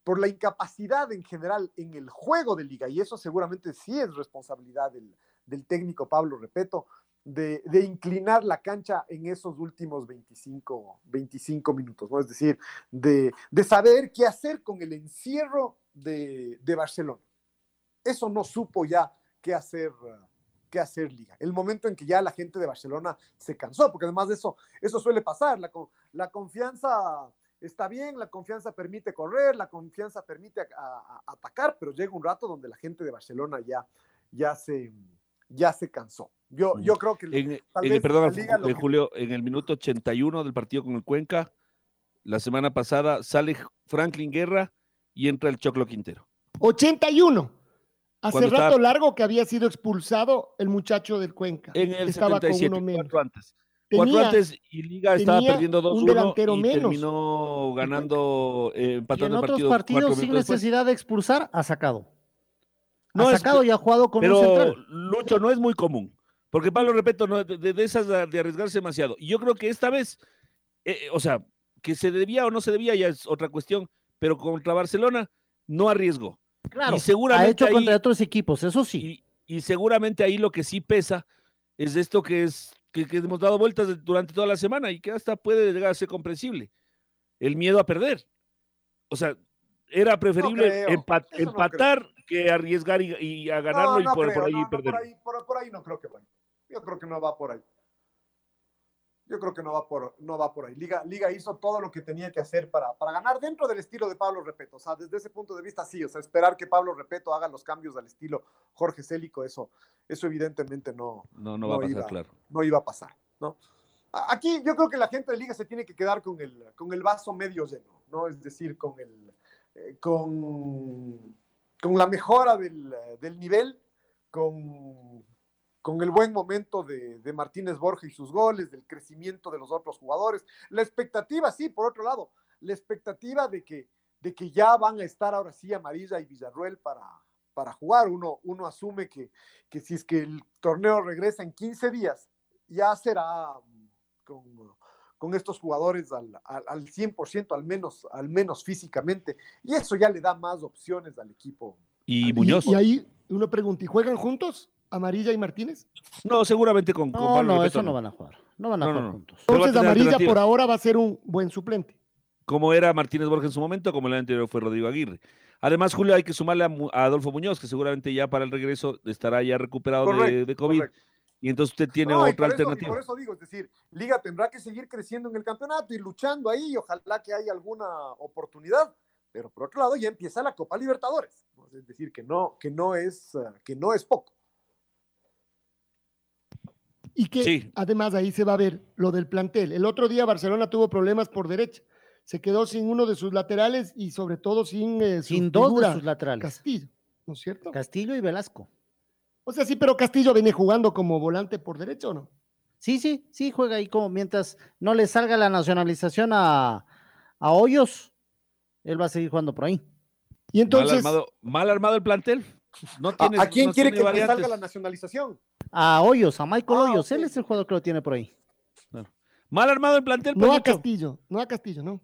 por la incapacidad en general en el juego de Liga, y eso seguramente sí es responsabilidad del, técnico Pablo Repeto, de, inclinar la cancha en esos últimos 25, 25 minutos, ¿no? Es decir, de, saber qué hacer con el encierro de, de Barcelona. Eso no supo ya qué hacer que hacer liga. El momento en que ya la gente de Barcelona se cansó, porque además de eso, eso suele pasar. La, la confianza está bien, la confianza permite correr, la confianza permite atacar, pero llega un rato donde la gente de Barcelona ya, ya, se, ya se cansó. Yo, yo creo que... En, perdón, Julio, en el minuto 81 del partido con el Cuenca, la semana pasada sale Franklin Guerra y entra el Choclo Quintero. 81. Hace rato largo que había sido expulsado el muchacho del Cuenca. En el Estaba 77, con uno menos. antes. cuatro antes y Liga estaba perdiendo 2-1 y menos. terminó ganando, eh, empatando y en otros partidos sin necesidad de expulsar, ha sacado. No ha sacado y ha jugado con pero, un central. Lucho, no es muy común. Porque Pablo, repito, no, de, esas de arriesgarse demasiado. Y yo creo que esta vez, eh, eh, o sea, que se debía o no se debía ya es otra cuestión, pero contra Barcelona no arriesgó. Claro, seguramente ha hecho contra otros equipos, eso sí. Y, seguramente ahí lo que sí pesa es esto que es que, hemos dado vueltas durante toda la semana y que hasta puede llegar a ser comprensible. El miedo a perder. O sea, era preferible empatar que arriesgar y, a ganarlo y por, ahí perder. Por ahí, no creo que vaya. Yo creo que no va por ahí. Yo creo que no va por, no va por ahí. Liga, Liga hizo todo lo que tenía que hacer para, para ganar dentro del estilo de Pablo Repeto. O sea, desde ese punto de vista, sí. O sea, esperar que Pablo Repeto haga los cambios al estilo Jorge Célico, eso, eso evidentemente no, no, no, va a pasar, iba, claro. No iba a pasar, ¿no? Aquí yo creo que la gente de Liga se tiene que quedar con el, con el vaso medio lleno, ¿no? Es decir, con el, eh, con, con la mejora del, del nivel, con con el buen momento de, Martínez Borja y sus goles, del crecimiento de los otros jugadores. La expectativa, sí, por otro lado, la expectativa de que, de que ya van a estar ahora sí Amarilla y Villarruel para, para jugar. Uno, uno asume que, que si es que el torneo regresa en 15 días, ya será con, con estos jugadores al, al, 100%, al menos, al menos físicamente. Y eso ya le da más opciones al equipo. Y Muñoz. Y ahí uno pregunta, ¿y juegan juntos? Amarilla y Martínez? No, seguramente con, No, no, eso no van a jugar. No van a jugar juntos. Entonces Amarilla por ahora va a ser un buen suplente. Como era Martínez Borges en su momento, como el anterior fue Rodrigo Aguirre. Además, Julio, hay que sumarle a, Adolfo Muñoz, que seguramente ya para el regreso estará ya recuperado de, COVID. Y entonces usted tiene otra alternativa. por eso digo, es decir, Liga tendrá que seguir creciendo en el campeonato y luchando ahí, y ojalá que haya alguna oportunidad. Pero por otro lado, ya empieza la Copa Libertadores. Es decir, que no, que no, es, que no es poco. Y que además ahí se va a ver lo del plantel. El otro día Barcelona tuvo problemas por derecha. Se quedó sin uno de sus laterales y sobre todo sin, eh, sin dos de sus laterales. Castillo, ¿no es cierto? Castillo y Velasco. O sea, sí, pero Castillo viene jugando como volante por derecha o no? Sí, sí, sí, juega ahí como mientras no le salga la nacionalización a, a Hoyos, él va a seguir jugando por ahí. Y entonces. Mal armado, el plantel. No ¿A, quién quiere que le salga la nacionalización? a Hoyos, a Michael ah, Hoyos. Él es el jugador que lo tiene por ahí. Mal armado el plantel. No a Castillo, no a Castillo, no.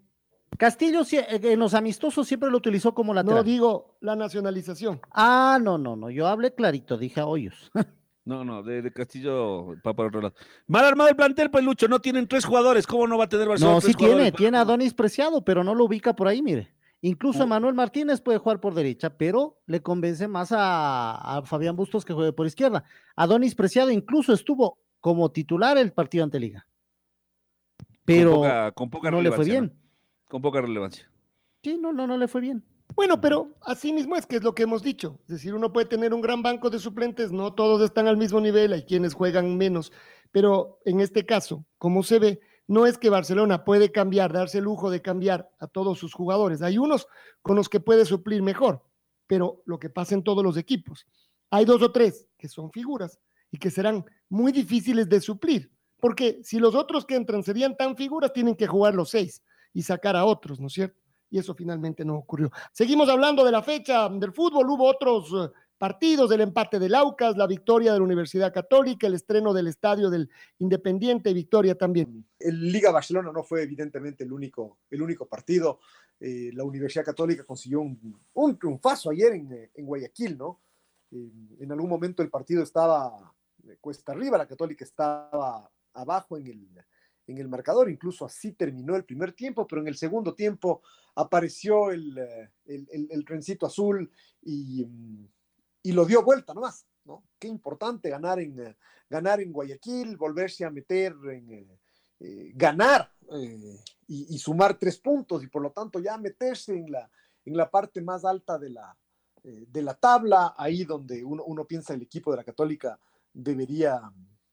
Castillo eh, en los amistosos siempre lo utilizó como lateral. No digo la nacionalización. Ah, no, no, no. Yo hablé clarito, dije a Hoyos. No, no, de, Castillo para, para otro lado. Mal armado el plantel, pues Lucho, no tienen tres jugadores. ¿Cómo no va a tener Barcelona? No, sí tiene, tiene a Donis Preciado, pero no lo ubica por ahí, mire. Incluso Manuel Martínez puede jugar por derecha, pero le convence más a, Fabián Bustos que juegue por izquierda. Adonis Preciado incluso estuvo como titular el partido ante Liga. Pero con poca, no le fue bien. Con poca relevancia. Sí, no, no, no le fue bien. Bueno, pero así mismo es que es lo que hemos dicho. Es decir, uno puede tener un gran banco de suplentes, no todos están al mismo nivel, hay quienes juegan menos, pero en este caso, como se ve, no es que Barcelona puede cambiar, darse el lujo de cambiar a todos sus jugadores. Hay unos con los que puede suplir mejor, pero lo que pasa en todos los equipos. Hay dos o tres que son figuras y que serán muy difíciles de suplir, porque si los otros que entran serían tan figuras, tienen que jugar los seis y sacar a otros, ¿no es cierto? Y eso finalmente no ocurrió. Seguimos hablando de la fecha del fútbol, hubo otros eh, partidos, del empate del Aucas, la victoria de la Universidad Católica, el estreno del estadio del Independiente, victoria también. El Liga Barcelona no fue evidentemente el único, el único partido. Eh, la Universidad Católica consiguió un, un triunfazo ayer en, en Guayaquil, ¿no? Eh, en algún momento el partido estaba cuesta arriba, la Católica estaba abajo en el, en el marcador, incluso así terminó el primer tiempo, pero en el segundo tiempo apareció el, el, el, el trencito azul y, mm, y lo dio vuelta nomás, ¿no? Qué importante ganar en, eh, ganar en Guayaquil, volverse a meter en eh, eh, ganar y, sumar tres puntos y por lo tanto ya meterse en la, en la parte más alta de la, de la tabla, ahí donde uno, uno, piensa el equipo de la Católica debería,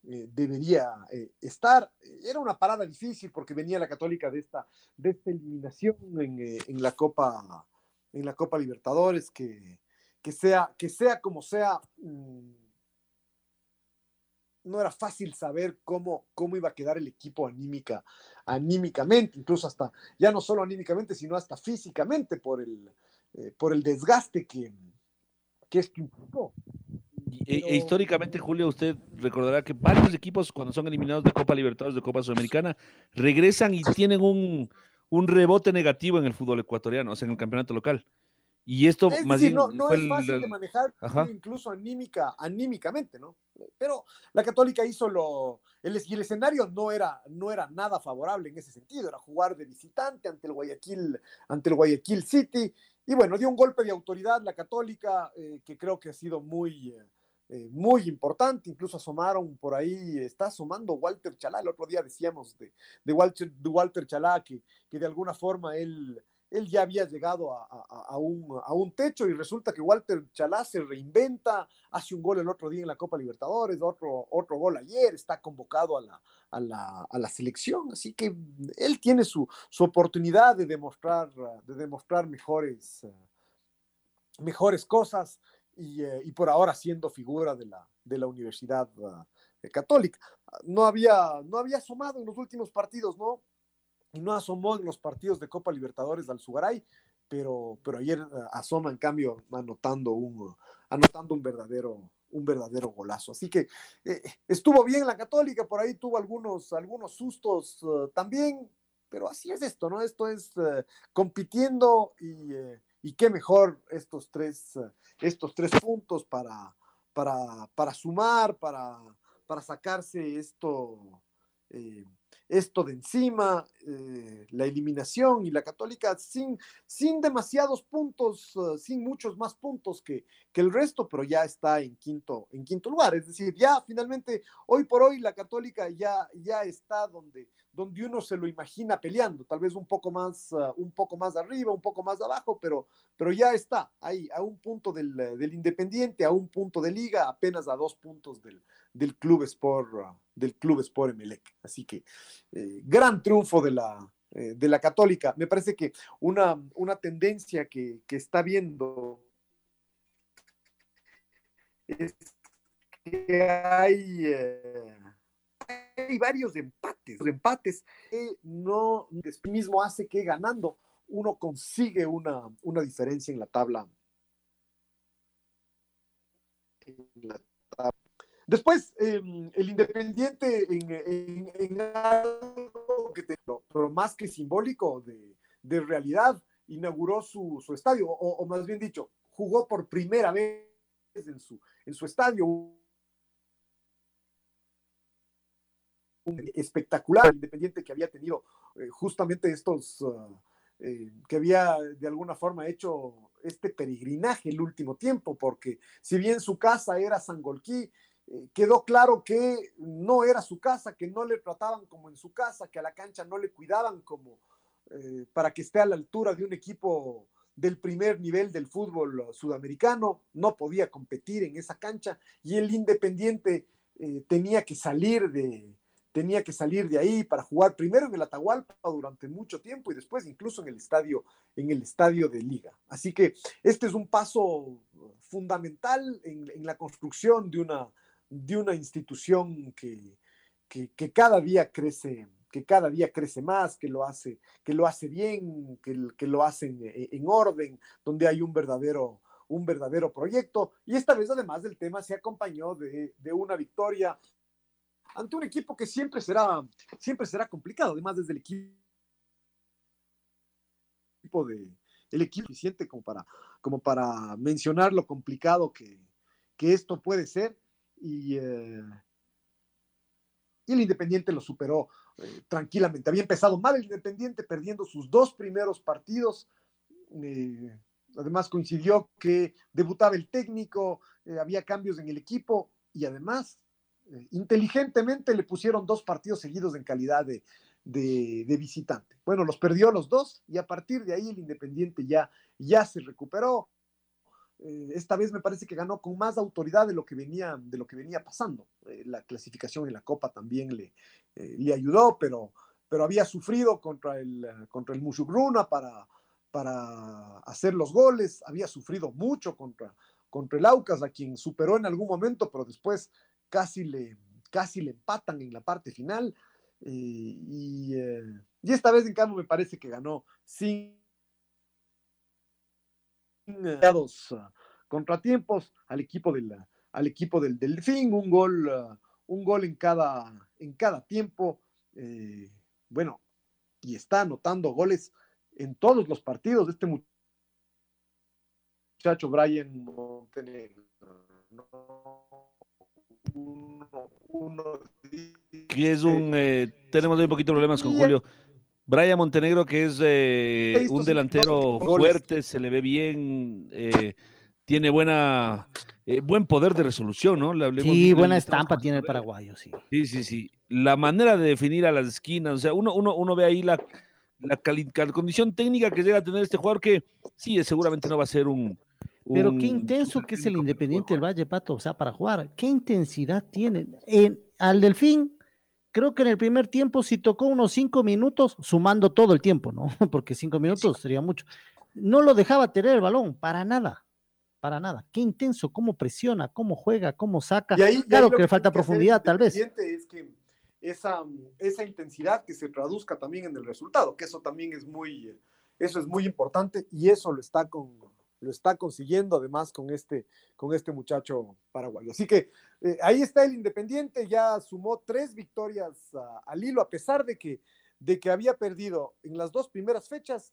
debería estar. Era una parada difícil porque venía la Católica de esta, de esta eliminación en, en la Copa en la Copa Libertadores que, que sea, que sea como sea, mm, no era fácil saber cómo, cómo iba a quedar el equipo anímica, anímicamente, incluso hasta, ya no solo anímicamente, sino hasta físicamente por el, eh, por el desgaste que, que esto implicó. E, e, históricamente, Julio, usted recordará que varios equipos cuando son eliminados de Copa Libertadores, de Copa Sudamericana, regresan y tienen un, un rebote negativo en el fútbol ecuatoriano, o sea, en el campeonato local. Y esto más bien no, no es fácil de manejar incluso anímica, anímicamente, ¿no? Pero la Católica hizo lo el, y el escenario no era no era nada favorable en ese sentido, era jugar de visitante ante el Guayaquil ante el Guayaquil City y bueno, dio un golpe de autoridad la Católica eh, que creo que ha sido muy eh, eh, muy importante, incluso asomaron por ahí, está asomando Walter Chalá, el otro día decíamos de, de Walter, de Walter Chalá que, que de alguna forma él él ya había llegado a, un, techo y resulta que Walter Chalá se reinventa, hace un gol el otro día en la Copa Libertadores, otro, gol ayer, está convocado a la, selección, así que él tiene su, oportunidad de demostrar, de demostrar mejores, cosas y, y por ahora siendo figura de la, de la Universidad eh, Católica. No había, no había asomado en los últimos partidos, ¿no? Y no asomó en los partidos de Copa Libertadores al Sugaray, pero, pero ayer eh, asoma en cambio anotando un, anotando un verdadero, un verdadero golazo. Así que eh, estuvo bien la Católica, por ahí tuvo algunos, algunos sustos eh, también, pero así es esto, ¿no? Esto es compitiendo y, y, qué mejor estos tres, estos tres puntos para, para, para sumar, para, para sacarse esto esto de encima, eh, la eliminación y la católica sin, sin demasiados puntos, uh, sin muchos más puntos que, que, el resto, pero ya está en quinto, en quinto lugar. Es decir, ya finalmente, hoy por hoy, la católica ya, ya está donde, donde uno se lo imagina peleando, tal vez un poco más, uh, un poco más arriba, un poco más abajo, pero, pero ya está ahí, a un punto del, del Independiente, a un punto de liga, apenas a dos puntos del, del Club Sport. Uh, del Club Sport Emelec. Así que eh, gran triunfo de la, eh, de la Católica. Me parece que una, una tendencia que, está viendo es que hay, eh, hay varios empates, empates que no mismo hace que ganando uno consigue una, una diferencia. En la tabla Después, em, el Independiente en, algo que pero más que simbólico de, realidad, inauguró su, estadio, o, más bien dicho, jugó por primera vez en su, estadio. espectacular, Independiente que había tenido eh, justamente estos, ah, eh, que había de alguna forma hecho este peregrinaje el último tiempo, porque si bien su casa era Sangolquí, eh, quedó claro que no era su casa, que no le trataban como en su casa, que a la cancha no le cuidaban como eh, para que esté a la altura de un equipo del primer nivel del fútbol sudamericano, no podía competir en esa cancha y el Independiente eh, tenía que salir de tenía que salir de ahí para jugar primero en el Atahualpa durante mucho tiempo y después incluso en el estadio en el estadio de Liga. Así que este es un paso fundamental en la construcción de una de una institución que, que, cada día crece que cada día crece más, que lo hace, que lo hace bien, que, que lo hace en, orden, donde hay un verdadero, un verdadero proyecto. Y esta vez, además del tema, se acompañó de, de, una victoria ante un equipo que siempre será, siempre será complicado, además desde el equipo de el equipo suficiente como para, como para mencionar lo complicado que, que esto puede ser eh, y, el Independiente lo superó eh, tranquilamente. Había empezado mal el Independiente, perdiendo sus dos primeros partidos. Eh, además coincidió que debutaba el técnico, había cambios en el equipo y además inteligentemente le pusieron dos partidos seguidos en calidad de, de, visitante. Bueno, los perdió los dos y a partir de ahí el Independiente ya, ya se recuperó. Eh, esta vez me parece que ganó con más autoridad de lo que venía, de lo que venía pasando. Eh, la clasificación en la Copa también le, eh, le ayudó, pero, pero había sufrido contra el, contra el para, para hacer los goles, había sufrido mucho contra, contra el Aucas, a quien superó en algún momento, pero después casi le, casi le empatan en la parte final. Y, y, esta vez, en cambio, me parece que ganó sin contratiempos al equipo del, al equipo del Delfín, un gol, un gol en cada, en cada tiempo. bueno, y está anotando goles en todos los partidos de este muchacho Brian Montenegro. que es un eh, tenemos un poquito de problemas con Julio. Brian Montenegro, que es eh, un delantero fuerte, se le ve bien, eh, tiene buena, buen poder de resolución, ¿no? sí, buena estampa tiene el paraguayo, sí. Sí, sí, sí. La manera de definir a las esquinas, o sea, uno, uno, uno ve ahí la, la, condición técnica que llega a tener este jugador que sí, seguramente no va a ser un... Pero qué intenso que es el Independiente del Valle, Pato, o sea, para jugar, qué intensidad tiene. En, al Delfín, creo que en el primer tiempo sí tocó unos cinco minutos, sumando todo el tiempo, ¿no? Porque cinco minutos sería mucho. No lo dejaba tener el balón, para nada, para nada. Qué intenso, cómo presiona, cómo juega, cómo saca. claro que le falta profundidad, tal vez. Es que esa, esa intensidad que se traduzca también en el resultado, que eso también es muy, eso es muy importante y eso lo está, con, lo está consiguiendo además con este, con este muchacho paraguayo. Así que eh, ahí está el Independiente, ya sumó tres victorias al hilo, a pesar de que, de que había perdido en las dos primeras fechas,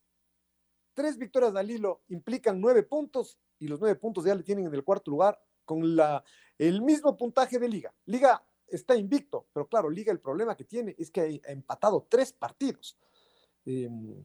tres victorias al hilo implican nueve puntos y los nueve puntos ya le tienen en el cuarto lugar con la, el mismo puntaje de liga. Liga está invicto, pero claro, Liga el problema que tiene es que ha empatado tres partidos. Em,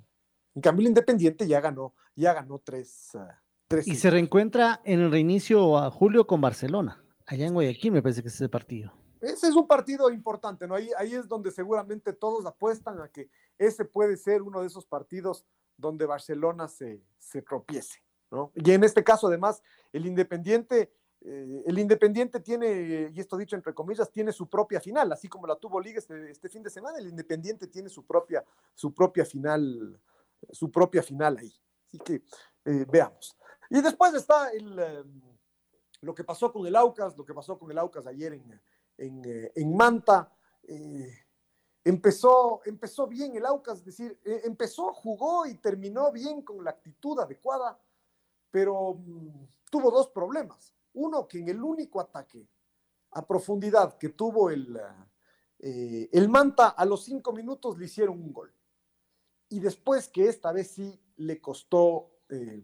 en cambio, el Independiente ya ganó, ya ganó tres. Ah, y se reencuentra en el reinicio a julio con Barcelona, allá en Guayaquil, me parece que es ese partido. Ese es un partido importante, ¿no? Ahí, ahí es donde seguramente todos apuestan a que ese puede ser uno de esos partidos donde Barcelona se, se tropiece, ¿no? Y en este caso, además, el Independiente eh, el Independiente tiene, y esto dicho entre comillas, tiene su propia final, así como la tuvo Liga este, este, fin de semana, el Independiente tiene su propia, su propia final, su propia final ahí. Así que eh, veamos. Y después está el, em, lo que pasó con el Aucas, lo que pasó con el Aucas ayer en, en, en Manta. Eh, empezó, empezó bien el Aucas, es decir, empezó, jugó y terminó bien con la actitud adecuada, pero mm, tuvo dos problemas. Uno, que en el único ataque a profundidad que tuvo el, eh, el Manta, a los cinco minutos le hicieron un gol. Y después que esta vez sí le costó, eh,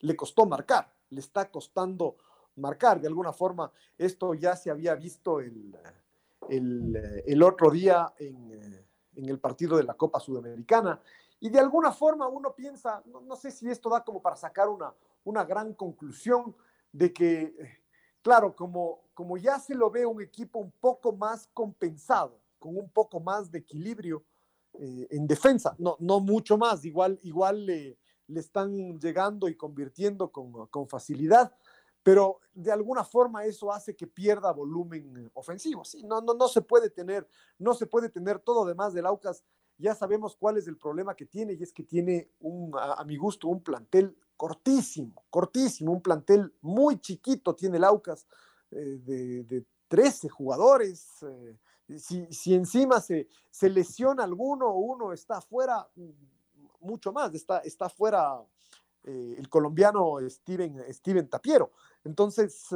le costó marcar, le está costando marcar. De alguna forma, esto ya se había visto el, el, otro día en, en, el partido de la Copa Sudamericana. Y de alguna forma uno piensa, no, no sé si esto da como para sacar una, una gran conclusión, de que, claro, como, como ya se lo ve un equipo un poco más compensado, con un poco más de equilibrio eh, en defensa, no, no mucho más, igual, igual le, le están llegando y convirtiendo con, con, facilidad, pero de alguna forma eso hace que pierda volumen ofensivo. Sí, no, no, no se puede tener, no se puede tener todo demás del Aucas. Ya sabemos cuál es el problema que tiene y es que tiene un, a mi gusto, un plantel cortísimo, cortísimo, un plantel muy chiquito tiene el Aucas eh, de, 13 jugadores. Eh, si, encima se, se, lesiona alguno uno está fuera, mm, mucho más, está, está fuera eh, el colombiano Steven, Steven Tapiero. Entonces,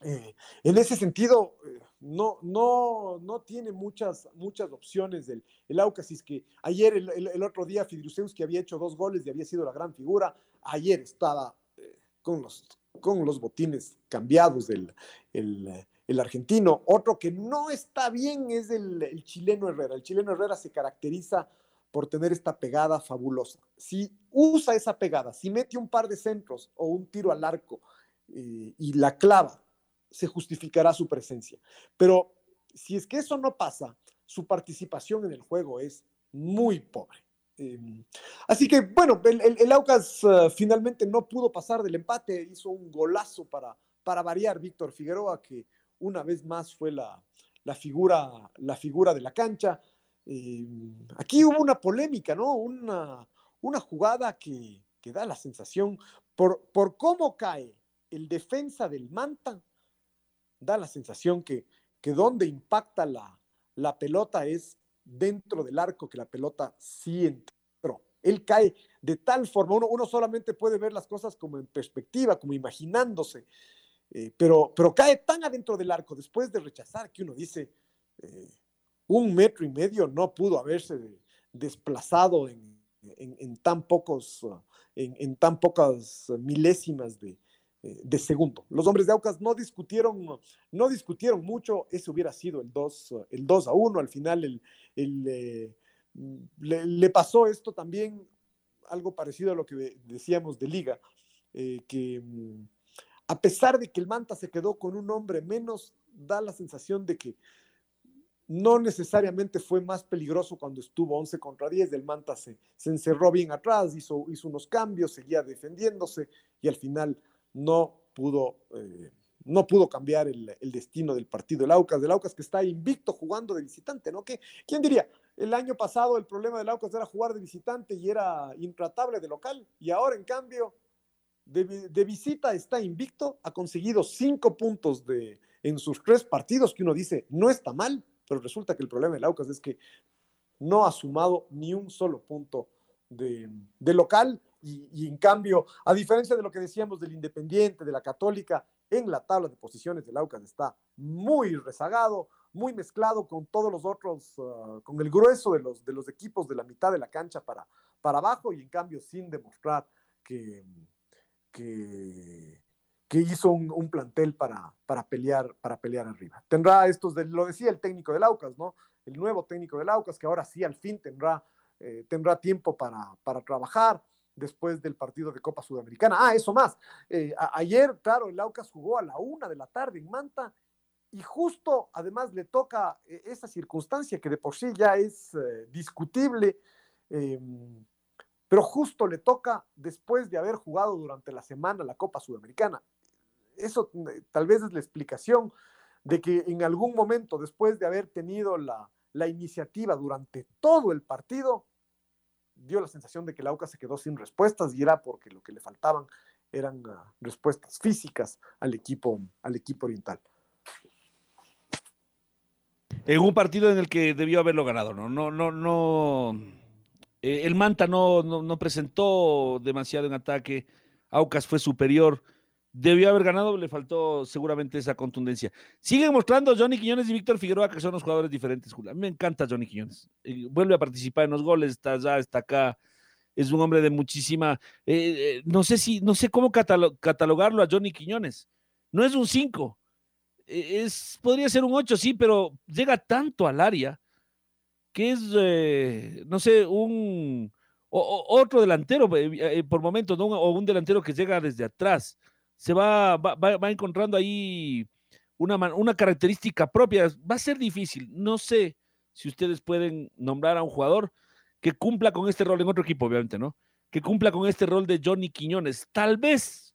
en ese sentido, no, no, no tiene muchas, muchas opciones el Aucas. Es que ayer, el, otro día, Fidruceus, que había hecho dos goles y había sido la gran figura, ayer estaba eh, con, los, con los botines cambiados del el, argentino. Otro que no está bien es el, chileno Herrera. El chileno Herrera se caracteriza por tener esta pegada fabulosa. Si usa esa pegada, si mete un par de centros o un tiro al arco eh, y la clava se justificará su presencia. Pero si es que eso no pasa, su participación en el juego es muy pobre. Em, así que, bueno, el, Aucas eh, finalmente no pudo pasar del empate, hizo un golazo para, para variar Víctor Figueroa, que una vez más fue la, figura, la figura de la cancha. Em, aquí hubo una polémica, ¿no? Una, una jugada que, que da la sensación, por, por cómo cae el defensa del Manta, da la sensación que, que donde impacta la, la pelota es dentro del arco, que la pelota sí entró. Él cae de tal forma, uno, uno solamente puede ver las cosas como en perspectiva, como imaginándose, eh, pero, pero cae tan adentro del arco después de rechazar que uno dice, eh, un metro y medio no pudo haberse desplazado en, tan pocos, en, tan pocas milésimas de, de, segundo. Los hombres de Aucas no discutieron, no discutieron mucho, ese hubiera sido el 2, el 2 a 1, al final eh, le, pasó esto también, algo parecido a lo que decíamos de liga, que mm, a pesar de que el Manta se quedó con un hombre menos, da la sensación de que no necesariamente fue más peligroso cuando estuvo 11 contra 10. El Manta se, se encerró bien atrás, hizo, hizo, unos cambios, seguía defendiéndose y al final no pudo, eh, no pudo cambiar el, destino del partido. El Aucas, del Aucas que está invicto jugando de visitante, ¿no? ¿Qué, ¿Quién diría? El año pasado el problema del Aucas era jugar de visitante y era intratable de local y ahora en cambio de, visita está invicto, ha conseguido cinco puntos de, en sus tres partidos, que uno dice, no está mal, pero resulta que el problema del Aucas es que no ha sumado ni un solo punto de, local y, en cambio, a diferencia de lo que decíamos del Independiente, de la Católica, en la tabla de posiciones del Aucas está muy rezagado, muy mezclado con todos los otros, ah, con el grueso de los, de los equipos de la mitad de la cancha para, para abajo y en cambio sin demostrar que, que, hizo un, plantel para, para, pelear, para pelear arriba. Tendrá estos, de, lo decía el técnico del Aucas, ¿no? El nuevo técnico del Aucas, que ahora sí al fin tendrá, eh, tendrá tiempo para, para trabajar después del partido de Copa Sudamericana. Ah, eso más. Eh, ayer, claro, el Aucas jugó a la una de la tarde en Manta y justo además le toca eh, esa circunstancia que de por sí ya es discutible. Em, pero justo le toca después de haber jugado durante la semana la Copa Sudamericana. Eso eh, tal vez es la explicación de que en algún momento, después de haber tenido la, iniciativa durante todo el partido, dio la sensación de que la UCA se quedó sin respuestas y era porque lo que le faltaban eran ah, respuestas físicas al equipo, al equipo oriental. En un partido en el que debió haberlo ganado, ¿no? No, no, no eh, el Manta no, no, presentó demasiado en ataque. Aucas fue superior. Debió haber ganado, le faltó seguramente esa contundencia. Siguen mostrando Johnny Quiñones y Víctor Figueroa que son los jugadores diferentes, mí me encanta Johnny Quiñones. Eh, vuelve a participar en los goles, está allá, está acá. Es un hombre de muchísima. Eh, no sé si, no sé cómo catalogarlo a Johnny Quiñones. No es un 5. Es, podría ser un 8, sí, pero llega tanto al área que es, eh, no sé, un otro delantero eh, eh, por momentos, ¿no? o un delantero que llega desde atrás. Se va, va, va encontrando ahí una, una característica propia. Va a ser difícil. No sé si ustedes pueden nombrar a un jugador que cumpla con este rol en otro equipo, obviamente, ¿no? Que cumpla con este rol de Johnny Quiñones. Tal vez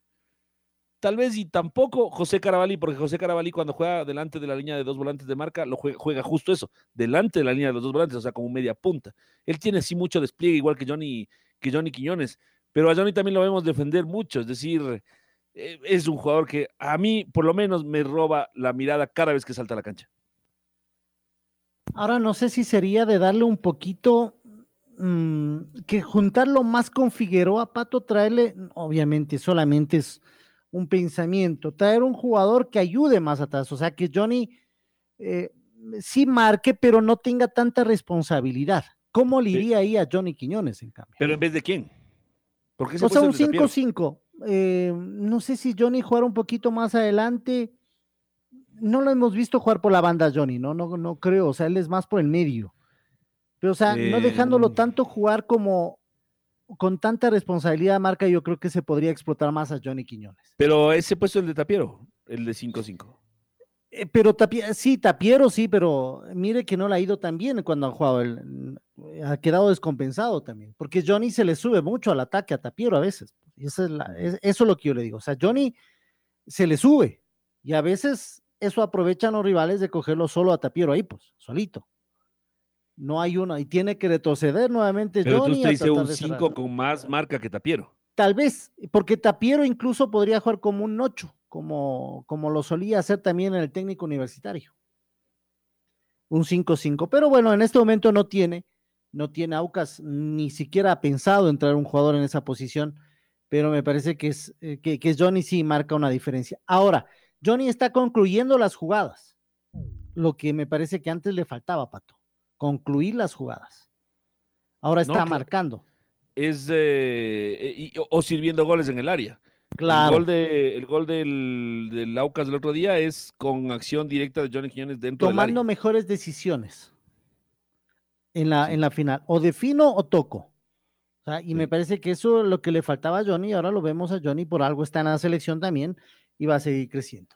tal vez y tampoco José Carabalí, porque José Carabalí cuando juega delante de la línea de dos volantes de marca, lo juega, justo eso, delante de la línea de los dos volantes, o sea, como media punta. Él tiene así mucho despliegue, igual que Johnny, que Johnny Quiñones, pero a Johnny también lo vemos defender mucho, es decir, es un jugador que a mí por lo menos me roba la mirada cada vez que salta a la cancha. Ahora no sé si sería de darle un poquito mm, que juntarlo más con Figueroa, Pato, traerle, obviamente solamente es un pensamiento, traer un jugador que ayude más atrás, o sea, que Johnny eh, sí marque, pero no tenga tanta responsabilidad. ¿Cómo le iría ahí a Johnny Quiñones, en cambio? ¿Pero en vez de quién? Porque o sea, un 5-5. Eh, no sé si Johnny jugara un poquito más adelante. No lo hemos visto jugar por la banda Johnny, ¿no? No, no creo. O sea, él es más por el medio. Pero, o sea, no dejándolo tanto jugar como con tanta responsabilidad marca, yo creo que se podría explotar más a Johnny Quiñones. Pero ese puesto el de Tapiero, el de 5-5. Eh, pero Tapiero, sí, Tapiero sí, pero mire que no le ha ido tan bien cuando ha jugado. El, ha quedado descompensado también, porque Johnny se le sube mucho al ataque a Tapiero a veces. Eso es lo que yo le digo. O sea, Johnny se le sube y a veces eso aprovechan los rivales de cogerlo solo a Tapiero ahí, pues, solito no hay uno y tiene que retroceder nuevamente Pero Johnny. Tú te dice un 5 con más marca que Tapiero. Tal vez, porque Tapiero incluso podría jugar como un 8, como, como lo solía hacer también en el técnico universitario. un 5-5. Pero bueno, en este momento no tiene, no tiene Aucas, ni siquiera ha pensado entrar un jugador en esa posición, pero me parece que es, eh, que, que Johnny sí marca una diferencia. Ahora, Johnny está concluyendo las jugadas, lo que me parece que antes le faltaba, Pato, concluir las jugadas. Ahora está No, marcando. Es eh, y- o sirviendo goles en el área. Claro. El gol, de, el gol del, del Aucas del otro día es con acción directa de Johnny Quiñones dentro tomando del área. mejores decisiones en la, en la final. O defino o toco. O sea, y me parece que eso es lo que le faltaba a Johnny. Ahora lo vemos a Johnny, por algo está en la selección también y va a seguir creciendo.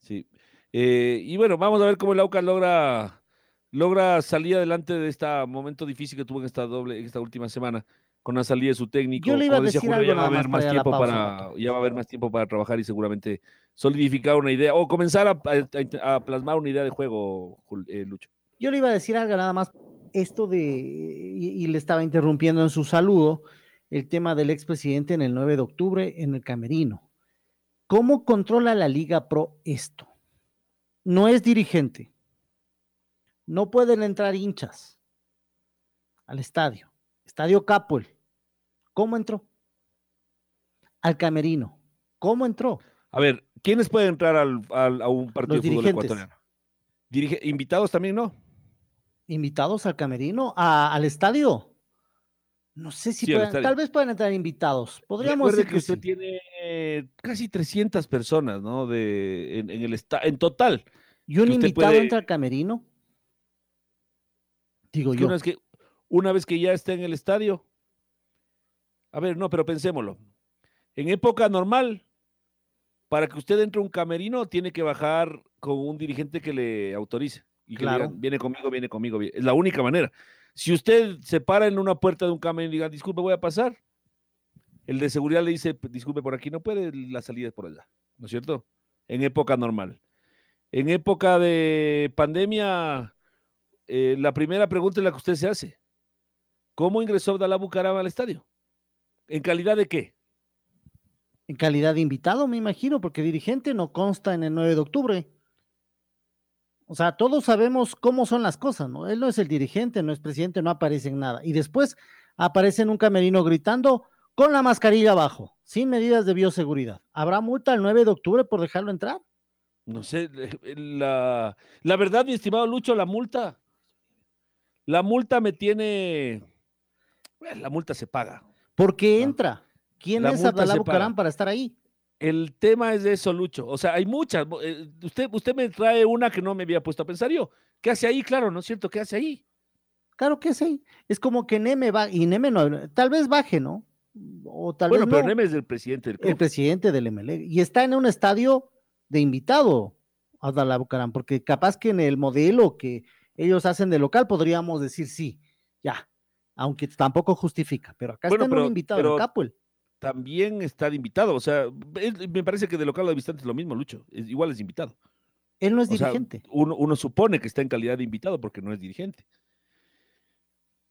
Sí. Eh, y bueno, vamos a ver cómo el Aucas logra, logra salir adelante de este momento difícil que tuvo en esta doble, en esta última semana, con la salida de su técnico. Yo le iba a decir Julio, algo ya va a haber más tiempo pausa, para, ya va a haber más tiempo para trabajar y seguramente solidificar una idea o comenzar a, a- a plasmar una idea de juego, eh, Lucho. Yo le iba a decir algo nada más, esto de, y, y le estaba interrumpiendo en su saludo, el tema del expresidente en el 9 de octubre en el Camerino. ¿Cómo controla la Liga Pro esto? No es dirigente. No pueden entrar hinchas al estadio. Estadio Capuel. ¿Cómo entró? Al Camerino. ¿Cómo entró? A ver, ¿quiénes pueden entrar al, al- a un partido Los de fútbol ecuatoriano? Dirige- invitados también, ¿no? Invitados al camerino, a- al estadio. No sé si Sí, puedan- tal vez puedan entrar invitados. Podríamos Recuerde decir que que usted sí. tiene eh, casi 300 personas, ¿no? De, en, en el esta- en total. ¿Y un invitado puede- entra al camerino? Digo que yo. una, vez que, una vez que ya está en el estadio. A ver, no, pero pensémoslo. En época normal, para que usted entre a un camerino, tiene que bajar con un dirigente que le autorice. Y Claro. digan, viene conmigo, viene conmigo. viene". Es la única manera. Si usted se para en una puerta de un camerino y diga, disculpe, voy a pasar, el de seguridad le dice, disculpe, por aquí no puede, la salida es por allá. ¿No es cierto? En época normal. En época de pandemia, eh, la primera pregunta es la que usted se hace. ¿Cómo ingresó Abdalá Bucaram al estadio? ¿En calidad de qué? En calidad de invitado, me imagino, porque dirigente no consta en el 9 de octubre. O sea, todos sabemos cómo son las cosas, ¿no? Él no es el dirigente, no es presidente, no aparece en nada. Y después aparece en un camerino gritando con la mascarilla abajo, sin medidas de bioseguridad. ¿Habrá multa el 9 de octubre por dejarlo entrar? No sé, eh, la, la verdad, mi estimado Lucho, la multa, la multa me tiene, bueno, la multa se paga. ¿Por qué Ah. entra? ¿Quién La es Abdalá para estar ahí? El tema es de eso, Lucho. O sea, hay muchas. eh, Usted, usted me trae una que no me había puesto a pensar yo. ¿Qué hace ahí? Claro, ¿no es cierto? ¿Qué hace ahí? Claro que sí. Es como que Neme va, y Neme no, tal vez baje, ¿no? O tal bueno, vez pero no. Neme es el presidente del el club. presidente del MLE. Y está en un estadio de invitado, Bucaram, porque capaz que en el modelo que ellos hacen de local podríamos decir sí, ya, aunque tampoco justifica, pero acá Bueno, está en pero- un invitado, pero- en. También está de invitado. O sea, me parece que de local a de visitante es lo mismo, Lucho. Es- igual es invitado. Él no es O sea, dirigente. uno, uno supone que está en calidad de invitado porque no es dirigente.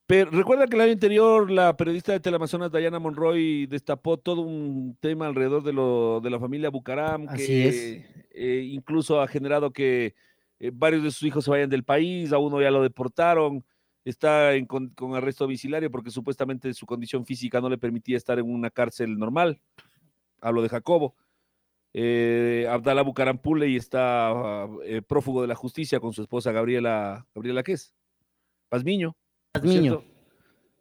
Pero recuerda que el año anterior la periodista de Teleamazonas, Dayana Monroy, destapó todo un tema alrededor de, lo, de la familia Bucaram, Así que es. eh, incluso ha generado que eh, varios de sus hijos se vayan del país, a uno ya lo deportaron, está en con, con arresto domiciliario porque supuestamente su condición física no le permitía estar en una cárcel normal. Hablo de Jacobo. Eh, Abdalá Bucaram Pule y está eh, prófugo de la justicia con su esposa Gabriela, Gabriela ¿qué es? Pazmiño. ¿no es Pazmiño.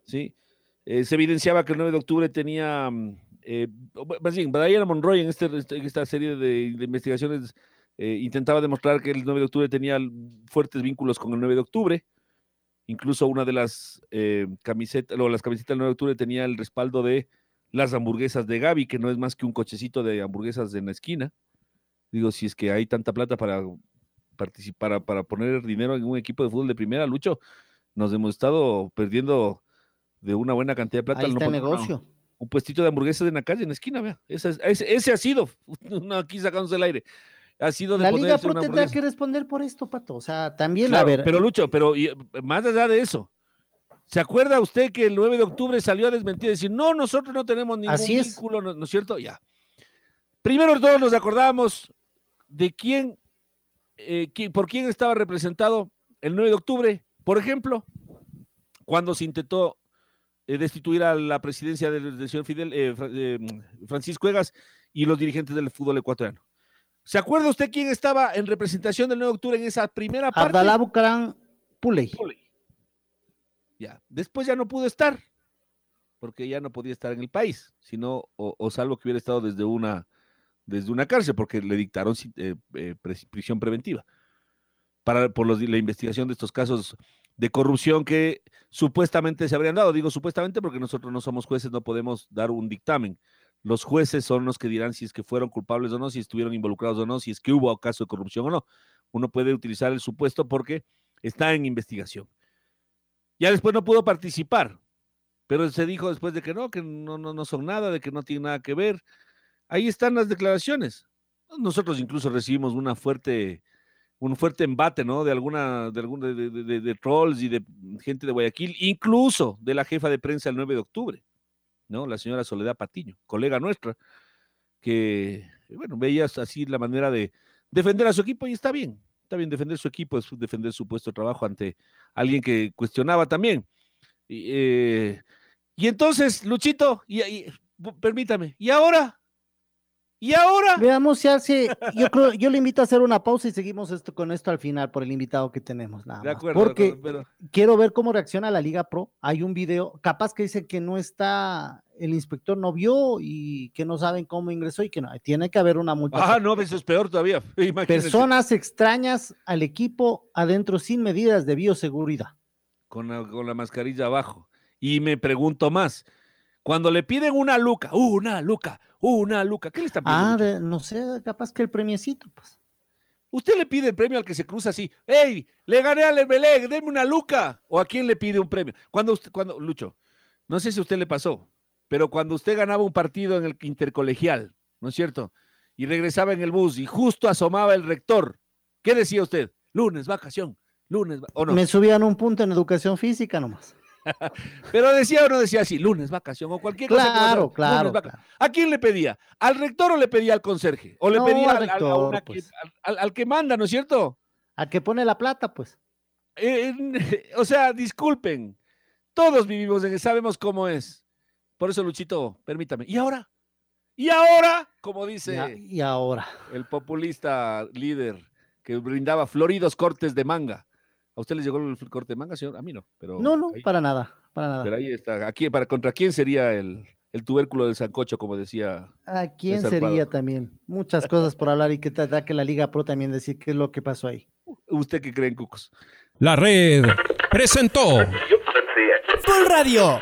Sí. Eh, se evidenciaba que el 9 de octubre tenía, mm, eh, más bien, Diana Monroy en, este, en esta serie de, de investigaciones intentaba demostrar que el 9 de octubre tenía l- fuertes vínculos con el 9 de octubre. Incluso una de las eh, camisetas, o las camisetas del 9 de octubre tenía el respaldo de las hamburguesas de Gaby, que no es más que un cochecito de hamburguesas en la esquina. Digo, si es que hay tanta plata para participar, para, para poner dinero en un equipo de fútbol de primera, Lucho, nos hemos estado perdiendo de una buena cantidad de plata. Ahí no está el negocio. un puestito de hamburguesas en la calle, en la esquina, vea. Ese, es- ese, ese ha sido, no, aquí sacándose el aire, ha sido de La Liga Pro tendrá que responder por esto, Pato. O sea, también, Claro, a ver, pero Lucho, pero y, más allá de eso, ¿se acuerda usted que el 9 de octubre salió a desmentir y decir, no, nosotros no tenemos ningún Así es. vínculo, ¿no, ¿no es cierto? Ya. Primero todos nos acordamos de quién, eh, quién- por quién estaba representado el 9 de octubre, por ejemplo, cuando se intentó eh, destituir a la presidencia del, del señor Fidel, eh, eh, Francisco Egas y los dirigentes del fútbol ecuatoriano. ¿Se acuerda usted quién estaba en representación del 9 de octubre en esa primera parte? Abdalá Bucaram Puley. Ya, después ya no pudo estar, porque ya no podía estar en el país, sino, o, o salvo que hubiera estado desde una, desde una cárcel, porque le dictaron eh, eh, prisión preventiva para, por los- la investigación de estos casos de corrupción que supuestamente se habrían dado. Digo supuestamente porque nosotros no somos jueces, no podemos dar un dictamen. Los jueces son los que dirán si es que fueron culpables o no, si estuvieron involucrados o no, si es que hubo caso de corrupción o no. Uno puede utilizar el supuesto porque está en investigación. Ya después no pudo participar, pero se dijo después de que no, que no, no, no son nada, de que no tienen nada que ver. Ahí están las declaraciones. Nosotros incluso recibimos una fuerte, un fuerte embate, ¿no? De alguna, de alguna, de, de- de- de trolls y de gente de Guayaquil, incluso de la jefa de prensa el 9 de octubre, ¿no? La señora Soledad Patiño, colega nuestra, que, bueno, veía así la manera de defender a su equipo y está bien, está bien defender su equipo, es defender su puesto de trabajo ante alguien que cuestionaba también. Y, eh, y entonces, Luchito, y, y- permítame, ¿y ahora? ¿Y ahora? Veamos si hace, yo creo, yo le invito a hacer una pausa y seguimos esto con esto al final por el invitado que tenemos, nada De acuerdo, de Porque acuerdo, pero- quiero ver cómo reacciona la Liga Pro. Hay un video, capaz que dice que no está, el inspector no vio y que no saben cómo ingresó y que no, tiene que haber una multa. Ah, no, eso es peor todavía. imagínense. Personas extrañas al equipo adentro sin medidas de bioseguridad. con la, con la mascarilla abajo. Y me pregunto más, cuando le piden una luca, una luca, una luca, ¿qué le están pidiendo? Ah, no sé, capaz que el premiecito, pues. Usted le pide el premio al que se cruza así, ¡Ey! Le gané al Emelec, deme una luca. ¿O a quién le pide un premio? Cuando usted, cuando, Lucho, no sé si a usted le pasó, pero cuando usted ganaba un partido en el intercolegial, ¿no es cierto? Y regresaba en el bus y justo asomaba el rector, ¿qué decía usted? Lunes, vacación, lunes, va- ¿o no? Me subían un punto en educación física nomás. Pero decía o no decía así, lunes, vacación o cualquier cosa. que Claro, lunes, claro, claro. ¿A quién le pedía? ¿Al rector o le pedía al conserje? ¿O le No, pedía al al, al- a rector, una pues. al- al- al que manda, ¿no es cierto? A que pone la plata, pues. Eh, o sea, disculpen, todos vivimos en sabemos cómo es. Por eso, Luchito, permítame. ¿Y ahora? ¿Y ahora? Como dice y ahora. el populista líder que brindaba floridos cortes de manga. ¿A usted les llegó el corte de manga, señor? A mí no, pero... No, no, ahí- para nada, para nada. Pero ahí está. Aquí, para, ¿Contra quién sería el, el tubérculo del sancocho, como decía? ¿A quién César sería Prado. también? Muchas cosas por hablar y que trata que la Liga Pro también decir qué es lo que pasó ahí. ¿Usted qué cree en Cucos? La red presentó Full Radio.